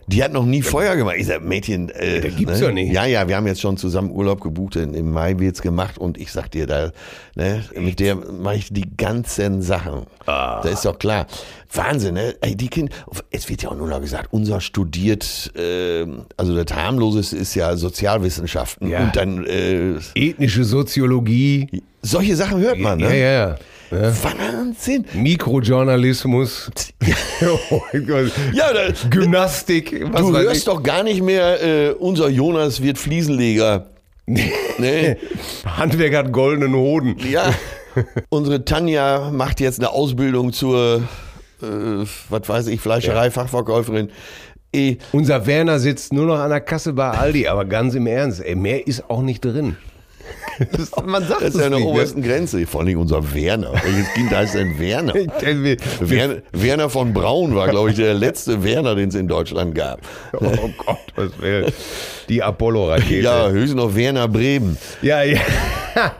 Die hat noch nie Feuer gemacht. Ich sag, Mädchen, äh, das gibt's doch nicht. Ja, ja, wir haben jetzt schon zusammen Urlaub gebucht. Im Mai wird's gemacht und ich sag dir, da, ne, mit der mache ich die ganzen Sachen. Ah. Da ist doch klar. Wahnsinn, ne? Ey, die Kinder, es wird ja auch nur noch gesagt, unser studiert, äh, also das harmloseste ist ja Sozialwissenschaften Ja. und dann äh, Ethnische Soziologie. solche Sachen hört man, Ja, ne? ja, ja. Wahnsinn. Mikrojournalismus. *laughs* *laughs* Oh. Ja, da, Gymnastik. Was du hörst ich. doch gar nicht mehr, äh, unser Jonas wird Fliesenleger. nee. *laughs* Handwerk hat goldenen Hoden. Ja, unsere Tanja macht jetzt eine Ausbildung zur, äh, was weiß ich, Fleischerei-Fachverkäuferin. Eh, Unser Werner sitzt nur noch an der Kasse bei Aldi, aber ganz im Ernst, ey, mehr ist auch nicht drin. Das, *laughs* man sagt das ist ja an der nicht, ne? obersten Grenze. Vor allem unser Werner. Welches Kind heißt denn Werner? *laughs* ne? Werner, Werner von Braun war, glaube ich, der letzte Werner, den es in Deutschland gab. Oh Gott, was will die Apollo-Rakete. Ja, höchstens noch Werner Bremen. ja, ja. *laughs*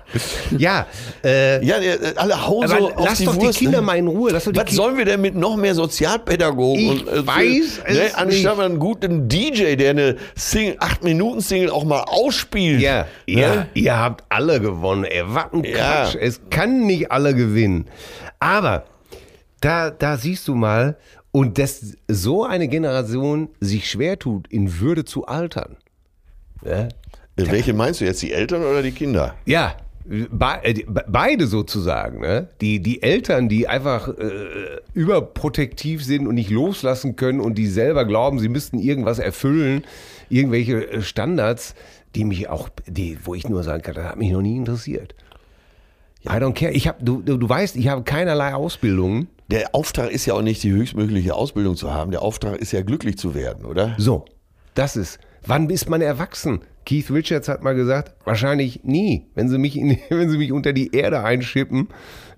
ja, äh, Ja, der- alle hauen so auf lass die doch Wurst. die Kinder ne? mal in Ruhe. Lass doch die Was Kinder. sollen wir denn mit noch mehr Sozialpädagogen? Ich weiß es ne, Anstatt nicht. mal einen guten DJ, der eine Single, 8-Minuten-Single auch mal ausspielt. Ja, ne? ja, ihr habt alle gewonnen. Ey, was ein Ja. Quatsch. Es kann nicht alle gewinnen. Aber da, da siehst du mal, und dass so eine Generation sich schwer tut, in Würde zu altern. Ja, Welche meinst du jetzt, die Eltern oder die Kinder? Ja, äh, beide sozusagen. Ne? Die, die Eltern, die einfach äh, überprotektiv sind und nicht loslassen können und die selber glauben, sie müssten irgendwas erfüllen, irgendwelche äh, Standards, die mich auch, die, wo ich nur sagen kann, das hat mich noch nie interessiert. I don't care. Ich hab, du, du, du weißt, ich habe keinerlei Ausbildung. Der Auftrag ist ja auch nicht, die höchstmögliche Ausbildung zu haben. Der Auftrag ist ja, glücklich zu werden, oder? So, das ist. Wann ist man erwachsen? Keith Richards hat mal gesagt, wahrscheinlich nie. Wenn sie mich, in, *laughs* wenn sie mich unter die Erde einschippen,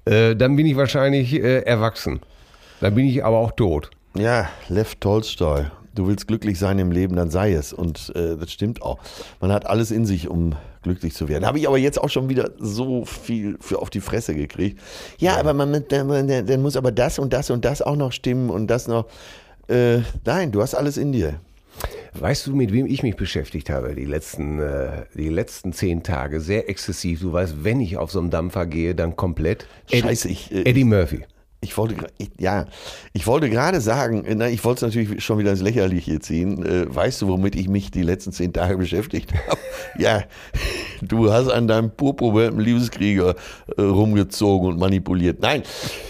äh, dann bin ich wahrscheinlich äh, erwachsen. Dann bin ich aber auch tot. Ja, Lev Tolstoi. Du willst glücklich sein im Leben, dann sei es. Und äh, das stimmt auch. Man hat alles in sich, um glücklich zu werden. Habe ich aber jetzt auch schon wieder so viel für auf die Fresse gekriegt. Ja, aber man, dann muss aber das und das und das auch noch stimmen und das noch. Äh, nein, du hast alles in dir. Weißt du, mit wem ich mich beschäftigt habe die letzten, äh, die letzten zehn Tage? Sehr exzessiv. Du weißt, wenn ich auf so einen Dampfer gehe, dann komplett. Scheiße, ich, äh, Eddie Murphy. Ich wollte, ich, ja, ich wollte gerade sagen, na, ich wollte es natürlich schon wieder ins Lächerliche ziehen. Äh, weißt du, womit ich mich die letzten zehn Tage beschäftigt *laughs* habe? ja, du hast an deinem purpurwelpen Liebeskrieger äh, rumgezogen und manipuliert. Nein,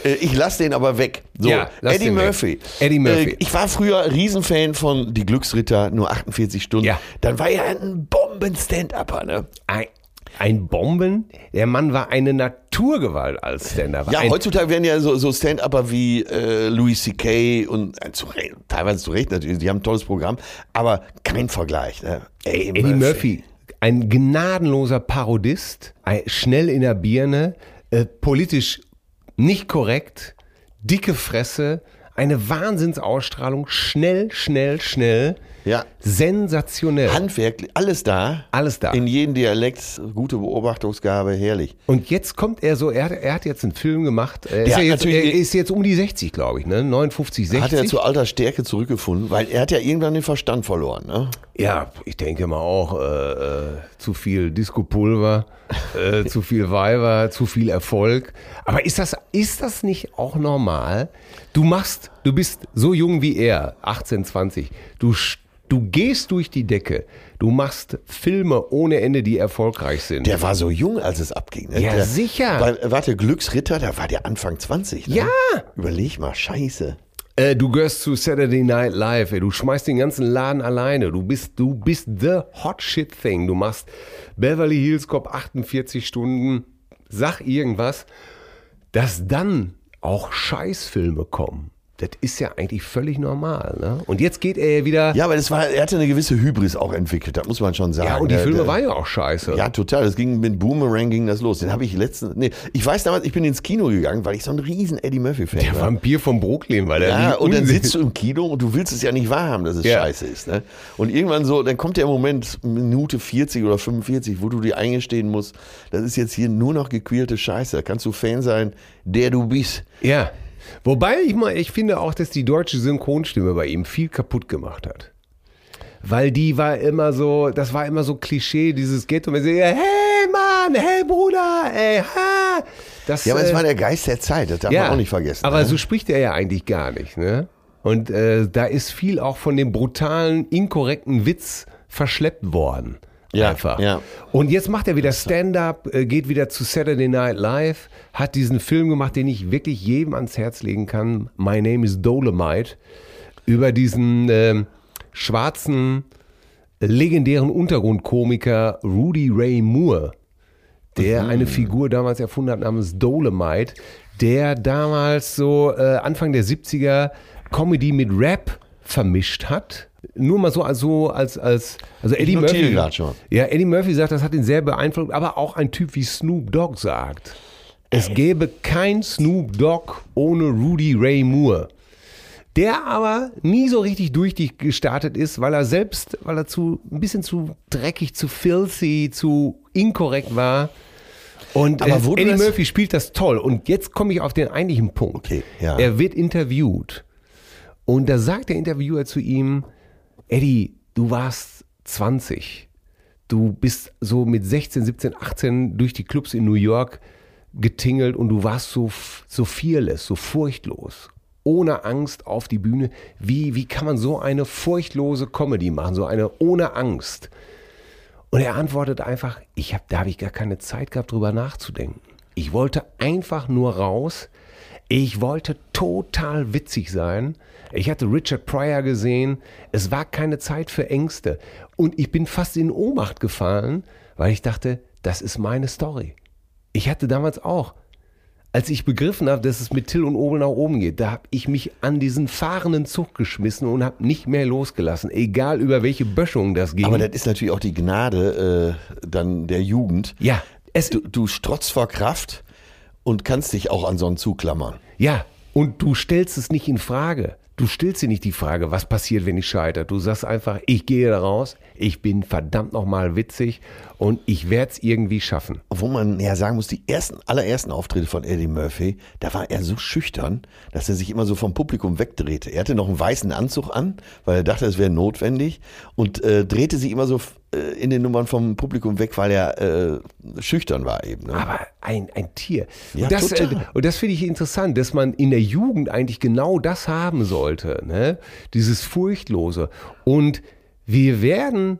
äh, ich lasse den aber weg. So, Ja, Eddie den weg. Murphy. Eddie Murphy. Äh, ich war früher Riesenfan von Die Glücksritter, nur 48 Stunden. Ja. Dann war er ein Bomben-Stand-Upper, ne? Ein, ein Bomben? Der Mann war eine Naturgewalt als Stand-up. Ja, ein, heutzutage werden ja so, so Stand-Upper wie äh, Louis C.K. und äh, zu, teilweise zu Recht natürlich, die haben ein tolles Programm, aber kein Vergleich. Ne? Eddie Murphy. ein gnadenloser Parodist, schnell in der Birne, äh, politisch nicht korrekt, dicke Fresse, eine Wahnsinnsausstrahlung, schnell, schnell, schnell, Ja. sensationell. Handwerklich, alles da. Alles da. In jedem Dialekt, gute Beobachtungsgabe, herrlich. Und jetzt kommt er so, er, hat- er hat jetzt einen Film gemacht, er, ist, ja jetzt, er ist jetzt um die 60, glaube ich, ne? 59, 60. Hat er zu alter Stärke zurückgefunden, weil er hat ja irgendwann den Verstand verloren. Ne? Ja, ich denke mal auch, äh, äh, zu viel Disco-Pulver, äh, *laughs* zu viel Weiber, zu viel Erfolg. Aber ist das, ist das nicht auch normal? Du machst, du bist so jung wie er, 18, 20. Du, du gehst durch die Decke. Du machst Filme ohne Ende, die erfolgreich sind. Der war so jung, als es abging. Ne? Ja, der, sicher. Weil, warte, Glücksritter, da war der Anfang 20. Ne? Ja. Überleg mal, scheiße. Äh, du gehörst zu Saturday Night Live, ey. du schmeißt den ganzen Laden alleine. Du bist, du bist the hot shit thing. Du machst Beverly Hills Cop 48 Stunden, sag irgendwas, dass dann auch Scheißfilme kommen. Das ist ja eigentlich völlig normal. Ne? Und jetzt geht er ja wieder. Ja, aber das war, er hatte eine gewisse Hybris auch entwickelt, das muss man schon sagen. Ja, und die Filme der- waren ja auch scheiße. Ja, total. Das ging mit Boomerang ging das los. Den habe ich letztens. Nee, ich weiß damals, ich bin ins Kino gegangen, weil ich so ein riesen Eddie Murphy-Fan Der war. Vampir von Brooklyn, weil er Ja, und dann sitzt du im Kino und du willst es ja nicht wahrhaben, dass es Ja. scheiße ist. Ne? Und irgendwann so, dann kommt der Moment, Minute 40 oder 45, wo du dir eingestehen musst, das ist jetzt hier nur noch gequälte Scheiße. Da kannst du Fan sein, der du bist. Ja. Wobei ich mal, ich finde auch, dass die deutsche Synchronstimme bei ihm viel kaputt gemacht hat. Weil die war immer so, das war immer so Klischee, dieses Ghetto, wenn sie, hey Mann, hey Bruder, ey, ha. Das, Ja, aber es äh, war der Geist der Zeit, das darf man auch nicht vergessen. Aber ne? so spricht er ja eigentlich gar nicht, ne? Und äh, da ist viel auch von dem brutalen, inkorrekten Witz verschleppt worden. Ja, Einfach. ja. Und jetzt macht er wieder Stand-up, äh, geht wieder zu Saturday Night Live, hat diesen Film gemacht, den ich wirklich jedem ans Herz legen kann. My Name is Dolomite. Über diesen ähm, schwarzen, äh, legendären Untergrundkomiker Rudy Ray Moore der eine Figur damals erfunden hat namens Dolomite, der damals so äh, Anfang der 70er Comedy mit Rap vermischt hat. Nur mal so also als als also Eddie Murphy. schon. Ja, Eddie Murphy sagt, das hat ihn sehr beeinflusst, aber auch ein Typ wie Snoop Dogg sagt, es gäbe kein Snoop Dogg ohne Rudy Ray Moore. Der aber nie so richtig durchgestartet ist, weil er selbst, weil er zu ein bisschen zu dreckig, zu filthy, zu inkorrekt war. Und Aber äh, Eddie Murphy spielt das toll. Und jetzt komme ich auf den eigentlichen Punkt. Okay, ja. Er wird interviewt. Und da sagt der Interviewer zu ihm, Eddie, du warst 20. Du bist so mit 16, 17, 18 durch die Clubs in New York getingelt und du warst so, so fearless, so furchtlos. Ohne Angst auf die Bühne. Wie, wie kann man so eine furchtlose Comedy machen? So eine ohne Angst. Und er antwortet einfach, ich hab, da habe ich gar keine Zeit gehabt, drüber nachzudenken. Ich wollte einfach nur raus. Ich wollte total witzig sein. Ich hatte Richard Pryor gesehen. Es war keine Zeit für Ängste. Und ich bin fast in Ohnmacht gefallen, weil ich dachte, das ist meine Story. Ich hatte damals auch, als ich begriffen habe, dass es mit Till und Obel nach oben geht, da habe ich mich an diesen fahrenden Zug geschmissen und habe nicht mehr losgelassen, egal über welche Böschung das ging. Aber das ist natürlich auch die Gnade äh, dann der Jugend. ja, es, Du, du strotzt vor Kraft und kannst dich auch an so einen Zug klammern. Ja, und du stellst es nicht in Frage. Du stellst dir nicht die Frage, was passiert, wenn ich scheitere. Du sagst einfach, ich gehe da raus, ich bin verdammt nochmal witzig und ich werde es irgendwie schaffen. Obwohl man ja sagen muss, die ersten, allerersten Auftritte von Eddie Murphy, da war er so schüchtern, dass er sich immer so vom Publikum wegdrehte. Er hatte noch einen weißen Anzug an, weil er dachte, es wäre notwendig und äh, drehte sich immer so in den Nummern vom Publikum weg, weil er äh, schüchtern war eben. Ne? Aber ein, ein Tier. Ja, und das, äh, und das finde ich interessant, dass man in der Jugend eigentlich genau das haben sollte. Ne? Dieses Furchtlose. Und wir werden,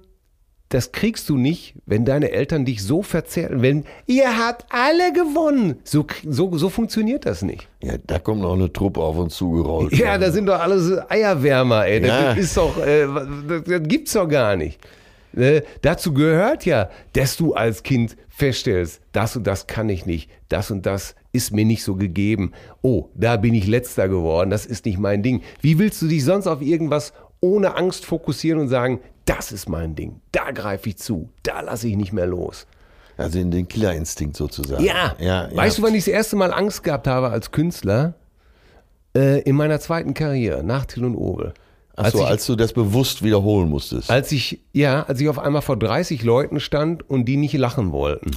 das kriegst du nicht, wenn deine Eltern dich so verzerren. Wenn ihr habt alle gewonnen. So, so, so funktioniert das nicht. Ja, da kommt noch eine Truppe auf uns zugerollt. Ja, da sind doch alles Eierwärmer, ey. Das Ja. ist doch, äh, das, das gibt's doch gar nicht. Äh, dazu gehört ja, dass du als Kind feststellst, das und das kann ich nicht, das und das ist mir nicht so gegeben. Oh, da bin ich letzter geworden, das ist nicht mein Ding. Wie willst du dich sonst auf irgendwas ohne Angst fokussieren und sagen, das ist mein Ding, da greife ich zu, da lasse ich nicht mehr los. Also in den Killerinstinkt sozusagen. Ja. ja Weißt ja. du, wann ich das erste Mal Angst gehabt habe als Künstler? Äh, in meiner zweiten Karriere, nach Till und Obel. Ach so, ich, als du das bewusst wiederholen musstest. als ich, ja, als ich auf einmal vor 30 Leuten stand und die nicht lachen wollten.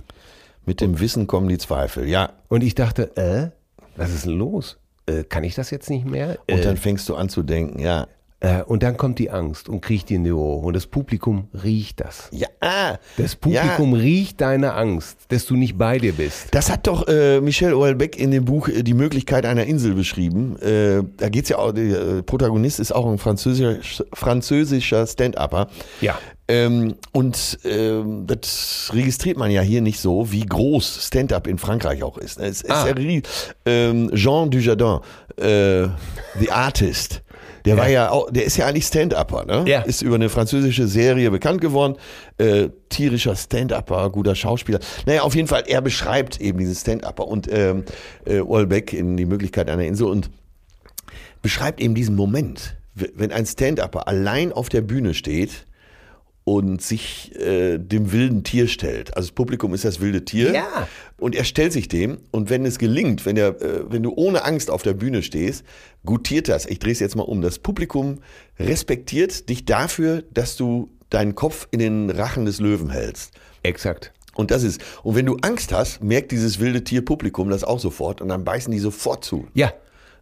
Mit dem Wissen kommen die Zweifel, ja. Und ich dachte, äh, was ist denn los? Äh, kann ich das jetzt nicht mehr? Und äh, dann fängst du an zu denken, ja. Äh, und dann kommt die Angst und kriecht dir in die Ohren. Und das Publikum riecht das. Ja, ah, Das Publikum Ja. riecht deine Angst, dass du nicht bei dir bist. Das hat doch äh, Michel Houellebecq in dem Buch äh, Die Möglichkeit einer Insel beschrieben. Äh, da geht's ja auch, der äh, Protagonist ist auch ein französischer, französischer Stand-Upper. Ja. Ähm, und ähm, das registriert man ja hier nicht so, wie groß Stand-up in Frankreich auch ist. Es ist Ah. ja rie- ähm, Jean Dujardin, äh, The Artist. Der war ja auch, der ist ja eigentlich Stand-Upper, ne? Ja. Ist über eine französische Serie bekannt geworden. Äh, tierischer Stand-Upper, guter Schauspieler. Naja, auf jeden Fall, er beschreibt eben diesen Stand-Upper und ähm, äh, Houellebecq in die Möglichkeit einer Insel und beschreibt eben diesen Moment, wenn ein Stand-Upper allein auf der Bühne steht und sich äh, dem wilden Tier stellt. Also das Publikum ist das wilde Tier. Ja. Und er stellt sich dem. Und wenn es gelingt, wenn, er, äh, wenn du ohne Angst auf der Bühne stehst, gutiert das. Ich drehe es jetzt mal um. Das Publikum respektiert dich dafür, dass du deinen Kopf in den Rachen des Löwen hältst. Exakt. Und das ist, und wenn du Angst hast, merkt dieses wilde Tier Publikum das auch sofort und dann beißen die sofort zu. Ja.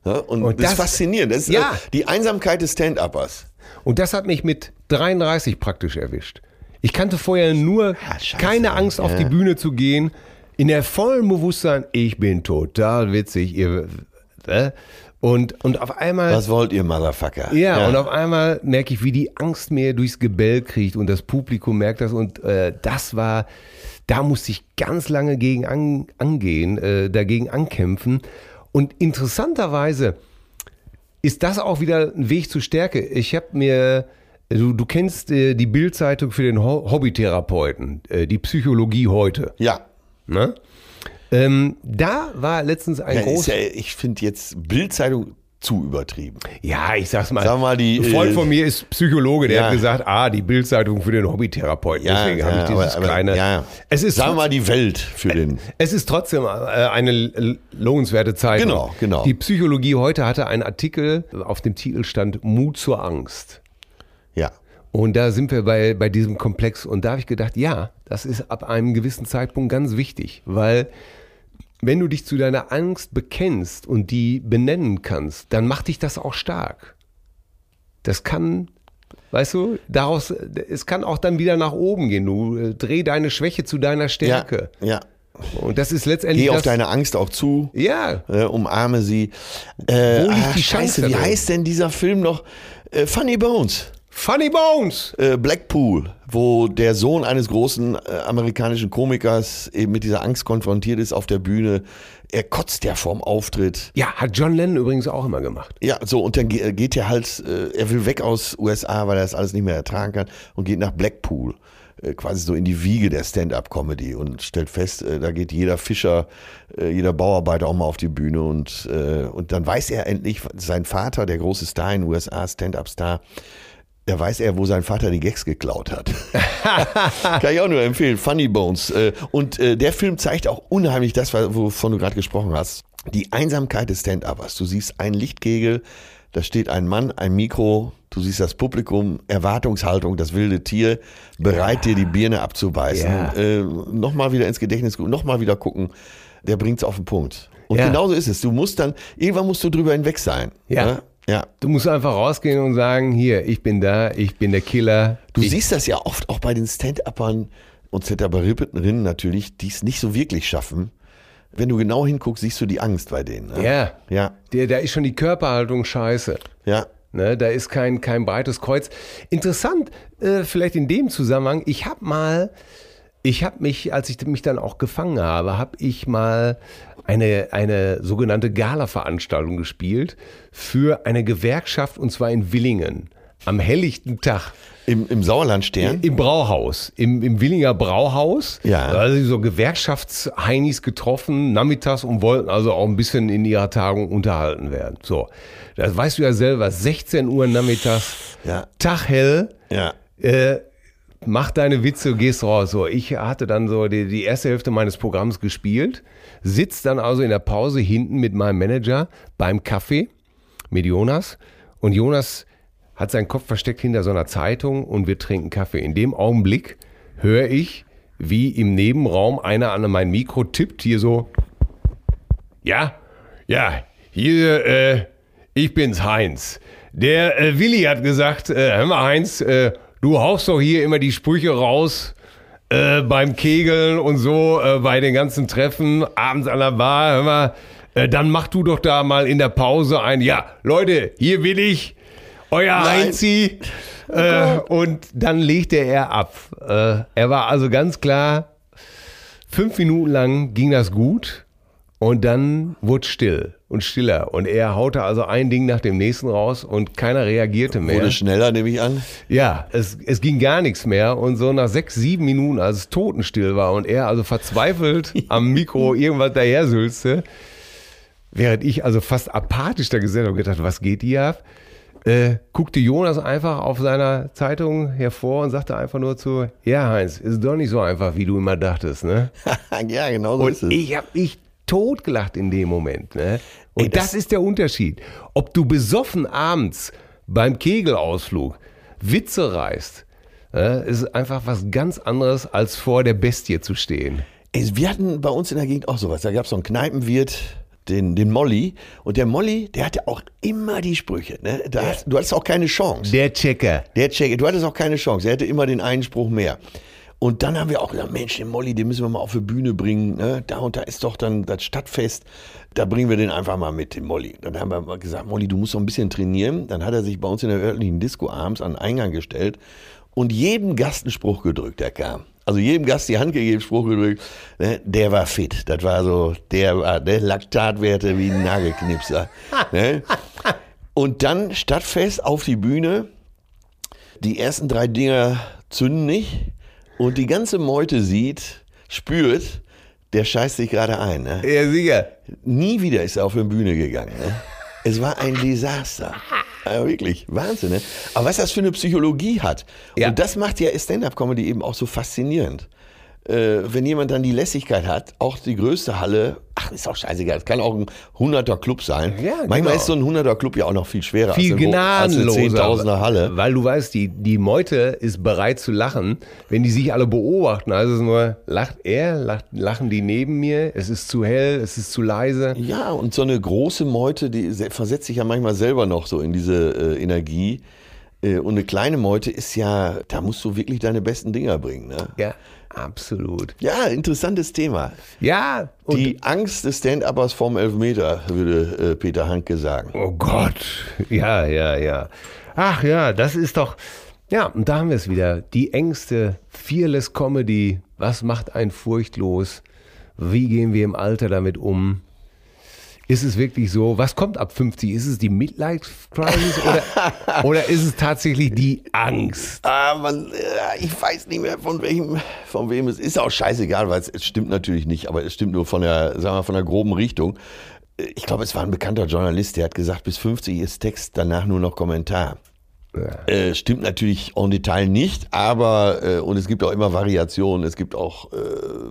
Ja, und, Und das, das- ist faszinierend. Das ist Ja. äh, die Einsamkeit des Stand-Uppers. Und das hat mich mit 33 praktisch erwischt. Ich kannte vorher nur Ah, scheiße. keine Angst, auf Ja. die Bühne zu gehen. In der vollen Bewusstsein, ich bin total witzig. Ihr, äh, und, und auf einmal. Was wollt ihr, Motherfucker? Ja, und auf einmal merke ich, wie die Angst mir durchs Gebell kriegt und das Publikum merkt das und äh, das war, da musste ich ganz lange gegen an, angehen, äh, dagegen ankämpfen. Und interessanterweise ist das auch wieder ein Weg zur Stärke. Ich habe mir, du, du kennst äh, die Bildzeitung für den Ho Hobbytherapeuten, äh, die Psychologie heute. ja. Ne? Ähm, da war letztens ein ja, großes. ja ich finde jetzt Bildzeitung zu übertrieben. Ja, ich sag's mal. Sag mal, die, ein Freund äh, von mir ist Psychologe, der ja. hat gesagt, ah, die Bildzeitung für den Hobbytherapeuten. Deswegen habe ich dieses aber, kleine. ja. Es ist trotz- mal die Welt für den. es ist trotzdem äh, eine lohnenswerte Zeitung. Genau, genau. Die Psychologie heute hatte einen Artikel auf dem Titel stand Mut zur Angst. Ja. Und da sind wir bei, bei diesem Komplex. Und da habe ich gedacht, ja, das ist ab einem gewissen Zeitpunkt ganz wichtig, weil wenn du dich zu deiner Angst bekennst und die benennen kannst, dann macht dich das auch stark. Das kann, weißt du, daraus, es kann auch dann wieder nach oben gehen. Du äh, dreh deine Schwäche zu deiner Ja. Stärke. ja. Und das ist letztendlich Geh auf das, deine Angst auch zu. Ja, Äh, umarme sie. Äh, Wo liegt die Scheiße, Chance wie drin? heißt denn dieser Film noch? Äh, Funny Bones. Funny Bones. Äh, Blackpool, wo der Sohn eines großen äh, amerikanischen Komikers eben mit dieser Angst konfrontiert ist auf der Bühne. Er kotzt ja vorm Auftritt. Ja, hat John Lennon übrigens auch immer gemacht. Ja, so, und dann ge- geht er halt, äh, er will weg aus USA, weil er das alles nicht mehr ertragen kann und geht nach Blackpool, äh, quasi so in die Wiege der Stand-up-Comedy und stellt fest, äh, da geht jeder Fischer, äh, jeder Bauarbeiter auch mal auf die Bühne und, äh, und dann weiß er endlich, sein Vater, der große Star in den USA, Stand-up-Star, da weiß er, wo sein Vater die Gags geklaut hat. *laughs* Kann ich auch nur empfehlen. Funny Bones. Äh, Und äh, der Film zeigt auch unheimlich das, wovon du gerade gesprochen hast. Die Einsamkeit des Stand-Uppers. Du siehst einen Lichtkegel, da steht ein Mann, ein Mikro, du siehst das Publikum, Erwartungshaltung, das wilde Tier, bereit dir die Birne abzubeißen. Ja. Äh, nochmal wieder ins Gedächtnis gucken, nochmal wieder gucken. Der bringt's auf den Punkt. Und Ja. genauso ist es. Du musst dann, irgendwann musst du drüber hinweg sein. Ja. Ne? Ja. Du musst einfach rausgehen und sagen, hier, ich bin da, ich bin der Killer. Du ich, siehst das ja oft auch bei den Stand-Uppern und Stand-Upperinnen natürlich, die es nicht so wirklich schaffen. Wenn du genau hinguckst, siehst du die Angst bei denen. Ne? Ja. Ja, Der, da ist schon die Körperhaltung scheiße. ja. Ne, da ist kein, kein breites Kreuz. Interessant, äh, vielleicht in dem Zusammenhang, ich habe mal, ich habe mich, als ich mich dann auch gefangen habe, habe ich mal eine, eine sogenannte Gala-Veranstaltung gespielt für eine Gewerkschaft und zwar in Willingen. Am helllichten Tag. Im, im Sauerlandstern. Im Brauhaus, im, im Willinger Brauhaus. Ja. Da Also so Gewerkschaftsheinis getroffen, nachmittags und wollten also auch ein bisschen in ihrer Tagung unterhalten werden. So, das weißt du ja selber, 16 Uhr nachmittags, Ja. Tag hell, Ja. äh, mach deine Witze, gehst raus. So, ich hatte dann so die, die erste Hälfte meines Programms gespielt, sitz dann also in der Pause hinten mit meinem Manager beim Kaffee mit Jonas und Jonas hat seinen Kopf versteckt hinter so einer Zeitung und wir trinken Kaffee. In dem Augenblick höre ich, wie im Nebenraum einer an mein Mikro tippt, hier so, ja, ja, hier, äh, ich bin's, Heinz. Der äh, Willi hat gesagt, äh, hör mal, Heinz, äh, du haust doch hier immer die Sprüche raus äh, beim Kegeln und so, äh, bei den ganzen Treffen, abends an der Bar, hör mal, äh, dann mach du doch da mal in der Pause ein, ja, Leute, hier will ich, euer Nein. Heinzi. Äh, und dann legte er ab. Äh, er war also ganz klar, fünf Minuten lang ging das gut und dann wurde still und stiller. Und er haute also ein Ding nach dem nächsten raus und keiner reagierte mehr. Wurde schneller, nehme ich an. Ja, es, es ging gar nichts mehr. Und so nach sechs, sieben Minuten, als es totenstill war und er also verzweifelt *laughs* am Mikro irgendwas daher sülzte, während ich also fast apathisch da gesessen habe und gedacht, was geht hier ab? Äh, guckte Jonas einfach auf seiner Zeitung hervor und sagte einfach nur zu, ja Heinz, ist doch nicht so einfach, wie du immer dachtest, ne? *laughs* ja, genau so Und ist es. ich habe mich totgelacht in dem Moment. Ne? Und Ey, das, das- ist der Unterschied. Ob du besoffen abends beim Kegelausflug Witze reißt, ne, ist einfach was ganz anderes, als vor der Bestie zu stehen. Ey, Wir hatten bei uns in der Gegend auch sowas. Da gab es so einen Kneipenwirt, den, den Molly. Und der Molly, der hatte auch immer die Sprüche. Ne? Da hast, du hattest auch keine Chance. Der Checker. Der Check, du hattest auch keine Chance. Er hatte immer den einen Spruch mehr. Und dann haben wir auch gesagt, Mensch, den Molly, den müssen wir mal auf die Bühne bringen. Ne? Da und da ist doch dann das Stadtfest. Da bringen wir den einfach mal mit, den Molly. Dann haben wir mal gesagt, Molly, du musst noch ein bisschen trainieren. Dann hat er sich bei uns in der örtlichen Disco abends an den Eingang gestellt und jedem Gast einen Spruch gedrückt, der kam. Also jedem Gast die Hand gegeben, Spruch gedrückt. Ne? Der war fit. Das war so, der war, der Laktatwerte wie ein Nagelknipser. *laughs* ne? Und dann Stadtfest auf die Bühne die ersten drei Dinger zünden nicht und die ganze Meute sieht, spürt, der scheißt sich gerade ein. Ne? Ja, sicher. Nie wieder ist er auf die Bühne gegangen. Ne? Es war ein Desaster. *laughs* Ja, wirklich, Wahnsinn. Ne? Aber was das für eine Psychologie hat. Ja. Und das macht ja Stand-Up-Comedy eben auch so faszinierend. Äh, wenn jemand dann die Lässigkeit hat, auch die größte Halle, ach, ist auch scheißegal, es kann auch ein 100er Club sein. Ja, Manchmal genau. ist so ein 100er Club ja auch noch viel schwerer Viel als eine, als eine gnadenloser. 10.000er Halle. Weil du weißt, die, die Meute ist bereit zu lachen, wenn die sich alle beobachten. Also es ist nur, lacht er, lacht, lachen die neben mir, es ist zu hell, es ist zu leise. Ja, und so eine große Meute, die se- versetzt sich ja manchmal selber noch so in diese äh, Energie. Äh, und eine kleine Meute ist ja, da musst du wirklich deine besten Dinger bringen. Ne? Ja, absolut. Ja, interessantes Thema. Ja, und Die Angst des Stand-Uppers vorm Elfmeter, würde äh, Peter Hanke sagen. Oh Gott, ja, ja, ja. Ach ja, das ist doch, ja, und da haben wir es wieder. Die Ängste, Fearless Comedy, was macht einen furchtlos? Wie gehen wir im Alter damit um? Ist es wirklich so? Was kommt ab 50? Ist es die Midlife-Crisis oder, *laughs* oder ist es tatsächlich die Angst? Ah, man, äh, ich weiß nicht mehr von welchem, von wem es ist. Auch scheißegal, weil es, es stimmt natürlich nicht, aber es stimmt nur von der, sagen wir, von der groben Richtung. Äh, Ich glaube, es war ein bekannter Journalist, der hat gesagt, bis 50 ist Text, danach nur noch Kommentar. Äh, stimmt natürlich en Detail nicht, aber äh, und es gibt auch immer Variationen. Es gibt auch äh,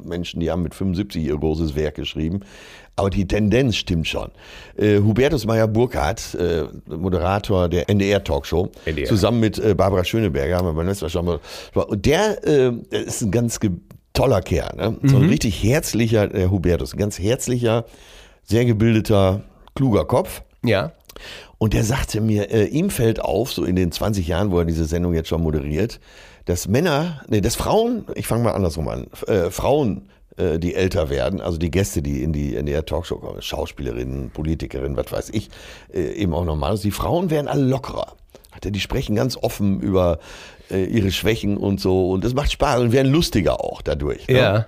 Menschen, die haben mit 75 ihr großes Werk geschrieben. Aber die Tendenz stimmt schon. Äh, Hubertus Meyer-Burkhardt, äh, Moderator der NDR-Talkshow, NDR. zusammen mit äh, Barbara Schöneberger, haben wir beim letzten Mal schon mal. Und der äh, ist ein ganz toller Kerl, ne? so ein richtig herzlicher, der Hubertus, ein ganz herzlicher, sehr gebildeter, kluger Kopf. Ja. Und der sagte mir, äh, ihm fällt auf, so in den 20 Jahren, wo er diese Sendung jetzt schon moderiert, dass Männer, nee, dass Frauen, ich fange mal andersrum an, äh, Frauen, äh, die älter werden, also die Gäste, die in die in der Talkshow kommen, Schauspielerinnen, Politikerinnen, was weiß ich, äh, eben auch normal, die Frauen werden alle lockerer. Er, Die sprechen ganz offen über äh, ihre Schwächen und so und das macht Spaß und werden lustiger auch dadurch. ne? Ja.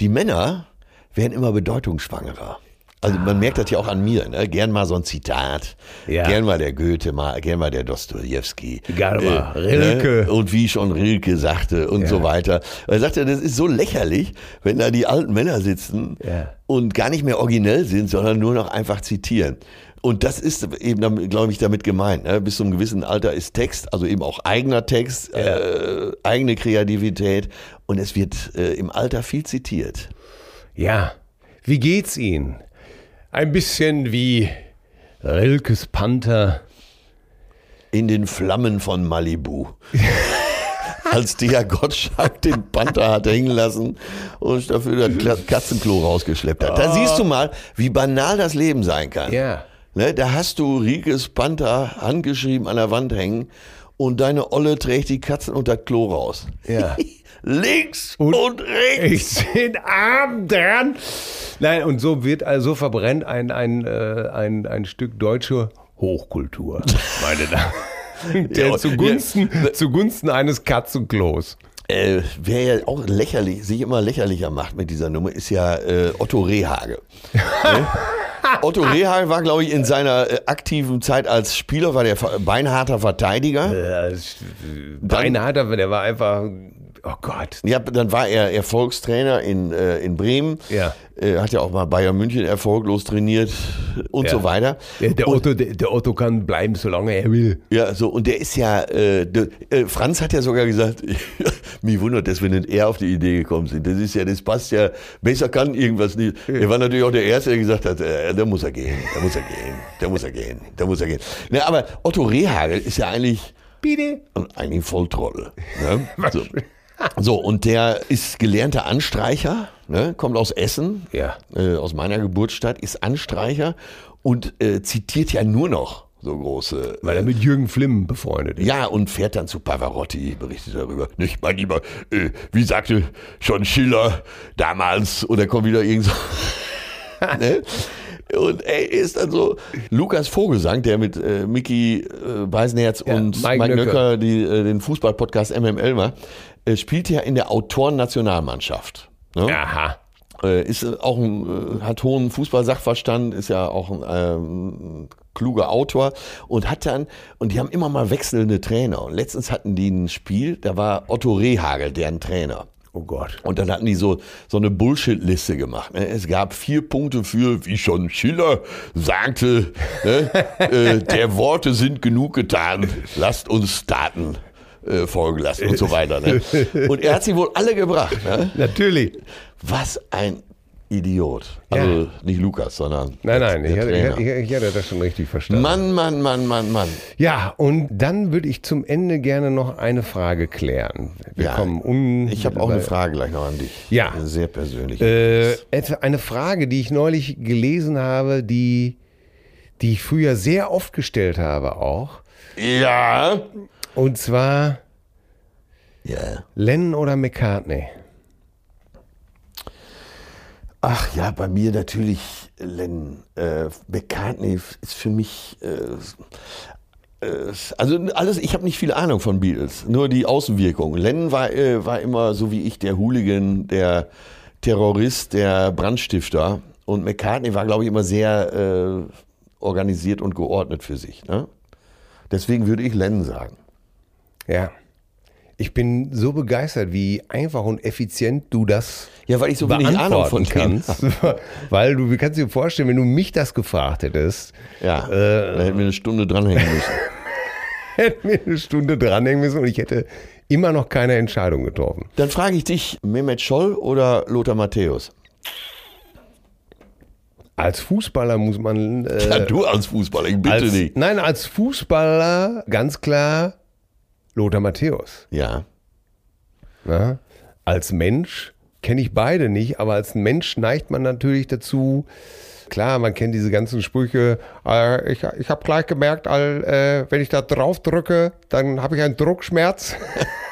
Die Männer werden immer bedeutungsschwangerer. Also man merkt das ja auch an mir, ne? Gern mal so ein Zitat, Ja. gern mal der Goethe, mal, gern mal der Dostojewski. Gerne mal Rilke. Ne? Und wie schon Rilke sagte und so weiter. Er sagte, das ist so lächerlich, wenn da die alten Männer sitzen Ja. und gar nicht mehr originell sind, sondern nur noch einfach zitieren. Und das ist eben, glaube ich, damit gemeint. Ne? Bis zu einem gewissen Alter ist Text, also eben auch eigener Text, äh, eigene Kreativität. Und es wird äh, im Alter viel zitiert. Ja. Wie geht's Ihnen? Ein bisschen wie Rilkes Panther. In den Flammen von Malibu. *laughs* Als der Gottschalk den Panther hat hängen lassen und dafür das Katzenklo rausgeschleppt hat. Da siehst du mal, wie banal das Leben sein kann. Ja. Ne, da hast du Rikes Panther handgeschrieben an der Wand hängen und deine Olle trägt die Katzen und das Klo raus. Ja. *laughs* Links und, rechts. Ich bin arm dran. Nein, und so wird, also so verbrennt ein, ein, äh, ein, ein Stück deutsche Hochkultur, meine *laughs* Damen. Der Ja, zugunsten, zugunsten eines Katzenklos. Äh, wer ja auch lächerlich, sich immer lächerlicher macht mit dieser Nummer, ist ja äh, Otto Rehage. *laughs* ne? Otto Rehage war, glaube ich, in seiner äh, aktiven Zeit als Spieler, war der beinharter Verteidiger. Beinharter, der war einfach Oh Gott. Ja, dann war er Erfolgstrainer in, äh, in Bremen. Ja. Äh, hat ja auch mal Bayern München erfolglos trainiert und Ja. so weiter. Der, der, Otto, der, der Otto kann bleiben, solange er will. Ja, so, und der ist ja, äh, der, äh, Franz hat ja sogar gesagt, *laughs* mich wundert, dass wir nicht eher auf die Idee gekommen sind. Das ist ja, das passt ja, besser kann irgendwas nicht. Er war natürlich auch der Erste, der gesagt hat, äh, da muss er gehen, da muss er gehen, da muss er gehen, da muss er gehen. Na, aber Otto Rehagel ist ja eigentlich, Bitte. eigentlich ein Volltrottel. Ne? *laughs* So. So, und der ist gelernter Anstreicher, ne? kommt aus Essen, Ja. äh, aus meiner Geburtsstadt, ist Anstreicher und äh, zitiert ja nur noch so große Weil er mit Jürgen Flimm befreundet ist. ja, und fährt dann zu Pavarotti, berichtet darüber. Nicht, mein Lieber, äh, wie sagte schon Schiller damals, oder kommt wieder irgend so. *laughs* ne? Und ey, ist dann so, Lukas Vogelsang, der mit äh, Mickey äh, Beisenherz Ja, und Mike Mike, Nöcker. Nöcker, die, äh, den Fußballpodcast MML macht, äh, spielt ja in der Autoren-Nationalmannschaft. Ne? Aha. Äh, ist auch ein, äh, hat hohen Fußballsachverstand, ist ja auch ein ähm, kluger Autor und hat dann, und die haben immer mal wechselnde Trainer. Und letztens hatten die ein Spiel, da war Otto Rehagel, deren Trainer. Oh Gott. Und dann hatten die so, so eine Bullshit-Liste gemacht. ne? Es gab vier Punkte für, wie schon Schiller sagte, ne? *laughs* äh, der Worte sind genug getan, lasst uns Taten äh, folgen lassen und so weiter. Ne? *laughs* Und er hat sie wohl alle gebracht. Ne? Natürlich. Was ein Idiot. Also nicht Lukas, sondern Nein, nein, ich hatte, ich, ich hatte das schon richtig verstanden. Mann, Mann, Mann, Mann, Mann. Ja, und dann würde ich zum Ende gerne noch eine Frage klären. Wir Ja, kommen un Ich habe auch eine Frage gleich noch an dich. Ja. Eine sehr persönliche. Äh, eine Frage, die ich neulich gelesen habe, die, die ich früher sehr oft gestellt habe auch. ja. Und zwar Ja. Lennon oder McCartney? Ach ja, bei mir natürlich Lennon. Äh, McCartney ist für mich. Äh, äh, also alles, ich habe nicht viel Ahnung von Beatles, nur die Außenwirkung. Lennon war, äh, war immer so wie ich der Hooligan, der Terrorist, der Brandstifter. Und McCartney war, glaube ich, immer sehr äh, organisiert und geordnet für sich. Ne? Deswegen würde ich Lennon sagen. Ja. Ich bin so begeistert, wie einfach und effizient du das Ja, weil ich so wenig Ahnung von kannst. *laughs* Weil du kannst dir vorstellen, wenn du mich das gefragt hättest, Ja, Äh, da hätten wir eine Stunde dranhängen müssen. *laughs* hätten wir eine Stunde dranhängen müssen und ich hätte immer noch keine Entscheidung getroffen. Dann frage ich dich, Mehmet Scholl oder Lothar Matthäus? Als Fußballer muss man. Äh, *laughs* Ja, du als Fußballer, ich bitte als, nicht. Nein, als Fußballer ganz klar Lothar Matthäus. Ja, Ja? Als Mensch kenne ich beide nicht, aber als Mensch neigt man natürlich dazu. Klar, man kennt diese ganzen Sprüche. Äh, ich ich habe gleich gemerkt, all, äh, wenn ich da drauf drücke, dann habe ich einen Druckschmerz. *laughs*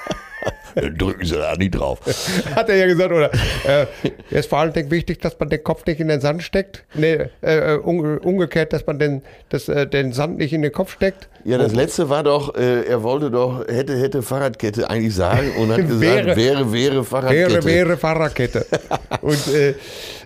drücken Sie da nicht drauf. *laughs* Hat er ja gesagt, oder? Äh, ist vor allen Dingen wichtig, dass man den Kopf nicht in den Sand steckt. Nee, äh, äh, umge- umgekehrt, dass man den, das, äh, den Sand nicht in den Kopf steckt. Ja, das letzte war doch, äh, er wollte doch, hätte, hätte Fahrradkette eigentlich sagen und hat gesagt, Wäre- wäre, wäre, Fahrradkette. Wäre, wäre Fahrradkette. *laughs* Und äh,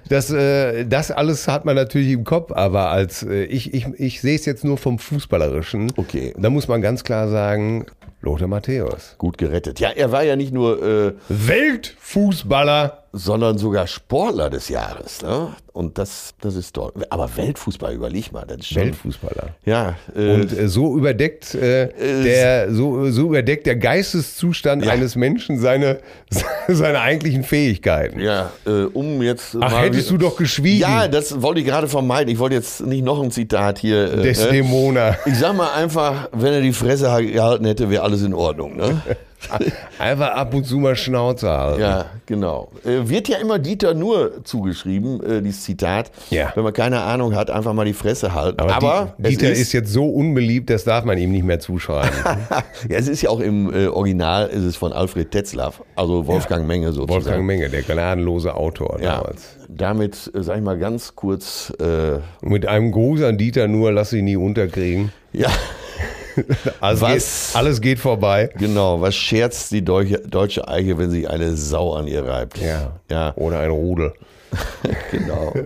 das, äh, das alles hat man natürlich im Kopf, aber als äh, ich, ich, ich sehe es jetzt nur vom Fußballerischen. Okay. Da muss man ganz klar sagen, Lothar Matthäus. Gut gerettet. Ja, er war ja nicht nur, äh, Weltfußballer. Sondern sogar Sportler des Jahres. Ne? Und das, das ist toll. Aber Weltfußball, überleg mal. Das ist schon, Weltfußballer. Ja, äh, Und äh, so überdeckt äh, der so, so überdeckt der Geisteszustand Ja. eines Menschen seine, *laughs* seine eigentlichen Fähigkeiten. Ja, äh, um jetzt. Ach, hättest du doch geschwiegen. Ja, das wollte ich gerade vermeiden. Ich wollte jetzt nicht noch ein Zitat hier. Äh, Desdemona. Ich sag mal einfach, wenn er die Fresse ha- gehalten hätte, wäre alles in Ordnung. Ne? *laughs* *laughs* Einfach ab und zu mal Schnauze halten. Ja, genau. Äh, wird ja immer Dieter nur zugeschrieben, äh, dieses Zitat. Ja. Wenn man keine Ahnung hat, einfach mal die Fresse halten. Aber, Aber, Di- Dieter es ist, jetzt so unbeliebt, das darf man ihm nicht mehr zuschreiben. *laughs* ja, es ist ja auch im äh, Original, ist es von Alfred Tetzlaff, also Wolfgang Menge sozusagen. Wolfgang Menge, der gnadenlose Autor Ja, damals. Damit, äh, sag ich mal ganz kurz, äh, mit einem Gruß an Dieter nur, lass ihn nie unterkriegen. ja, *laughs* Also Was? Geht, alles geht vorbei. genau, was scherzt die deutsche, deutsche Eiche, wenn sich eine Sau an ihr reibt? Ja. Ja, Oder ein Rudel. *laughs* genau. *laughs*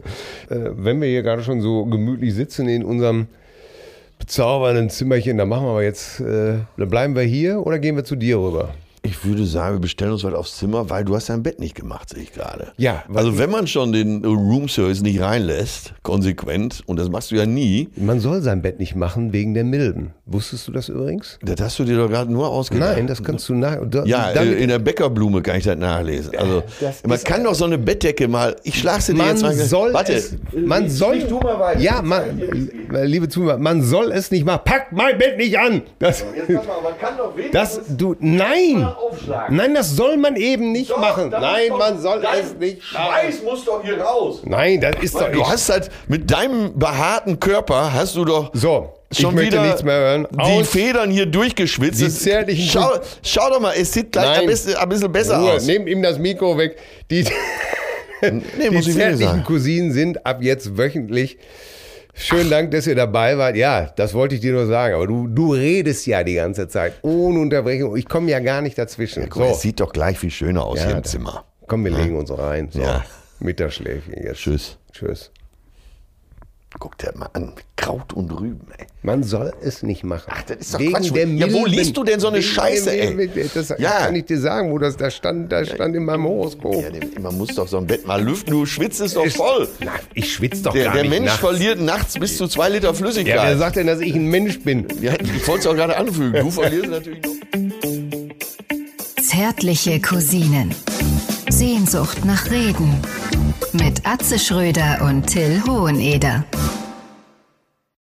Äh, wenn wir hier gerade schon so gemütlich sitzen in unserem bezaubernden Zimmerchen, dann machen wir aber jetzt, äh, dann bleiben wir hier oder gehen wir zu dir rüber? Ich würde sagen, wir bestellen uns was aufs Zimmer, weil du hast dein Bett nicht gemacht, sehe ich gerade. Ja, Also wenn man schon den Room Service nicht reinlässt, konsequent, und das machst du ja nie, Man soll sein Bett nicht machen wegen der Milben. Wusstest du das übrigens? das hast du dir doch gerade nur ausgedacht. Nein, das kannst du nach. da- Ja, damit- äh, in der Bäckerblume kann ich das nachlesen. Also Das man kann doch so eine Bettdecke mal. Ich schlag sie dir man jetzt mal. soll Warte, es, man soll, sprich du mal weiter. ja, man, liebe Zuhörer, man soll es nicht machen. Pack mein Bett nicht an. Das, Jetzt pass mal, man kann doch wenigstens das, du, nein, aufschlagen. nein, das soll man eben nicht Doch, machen. Nein, muss man doch- soll es nicht machen. Schweiß muss doch hier raus. Nein, das ist doch Du hast halt mit deinem behaarten Körper hast du doch So, ich schon möchte wieder nichts mehr hören. die Aus. Federn hier durchgeschwitzt. Die zärtlichen schau, schau doch mal, es sieht gleich Nein. ein bisschen, ein bisschen besser Ruhe, aus. nehmt ihm das Mikro weg. Die, Nee, *laughs* die ich zärtlichen sagen. Cousinen sind ab jetzt wöchentlich. Schönen Dank, dass ihr dabei wart. Ja, das wollte ich dir nur sagen. Aber du, du redest ja die ganze Zeit ohne Unterbrechung. Ich komme ja gar nicht dazwischen. Guck mal, Es So, sieht doch gleich viel schöner aus Ja, hier im Zimmer. komm, wir legen uns rein. So, Ja. Mittagsschläfchen jetzt. Tschüss. Tschüss. Guck dir mal an, Kraut und Rüben, ey. Man soll es nicht machen. Ach, das ist doch Wegen Quatsch. der Ja, wo liest du denn so eine Wegen Scheiße, der ey? Das Ja. kann ich dir sagen, wo das da stand. Da stand in meinem Horoskop. Ja, der- man muss doch so ein Bett mal lüften, du schwitzt es doch voll. Na, ich schwitze doch Der, gar der nicht Mensch nachts. verliert nachts bis zu zwei Liter Flüssigkeit. Ja, wer sagt denn, dass ich ein Mensch bin? Ja, ich wollte es auch gerade anfügen. Du verlierst natürlich noch. Zärtliche Cousinen. Sehnsucht nach Reden. Mit Atze Schröder und Till Hoheneder.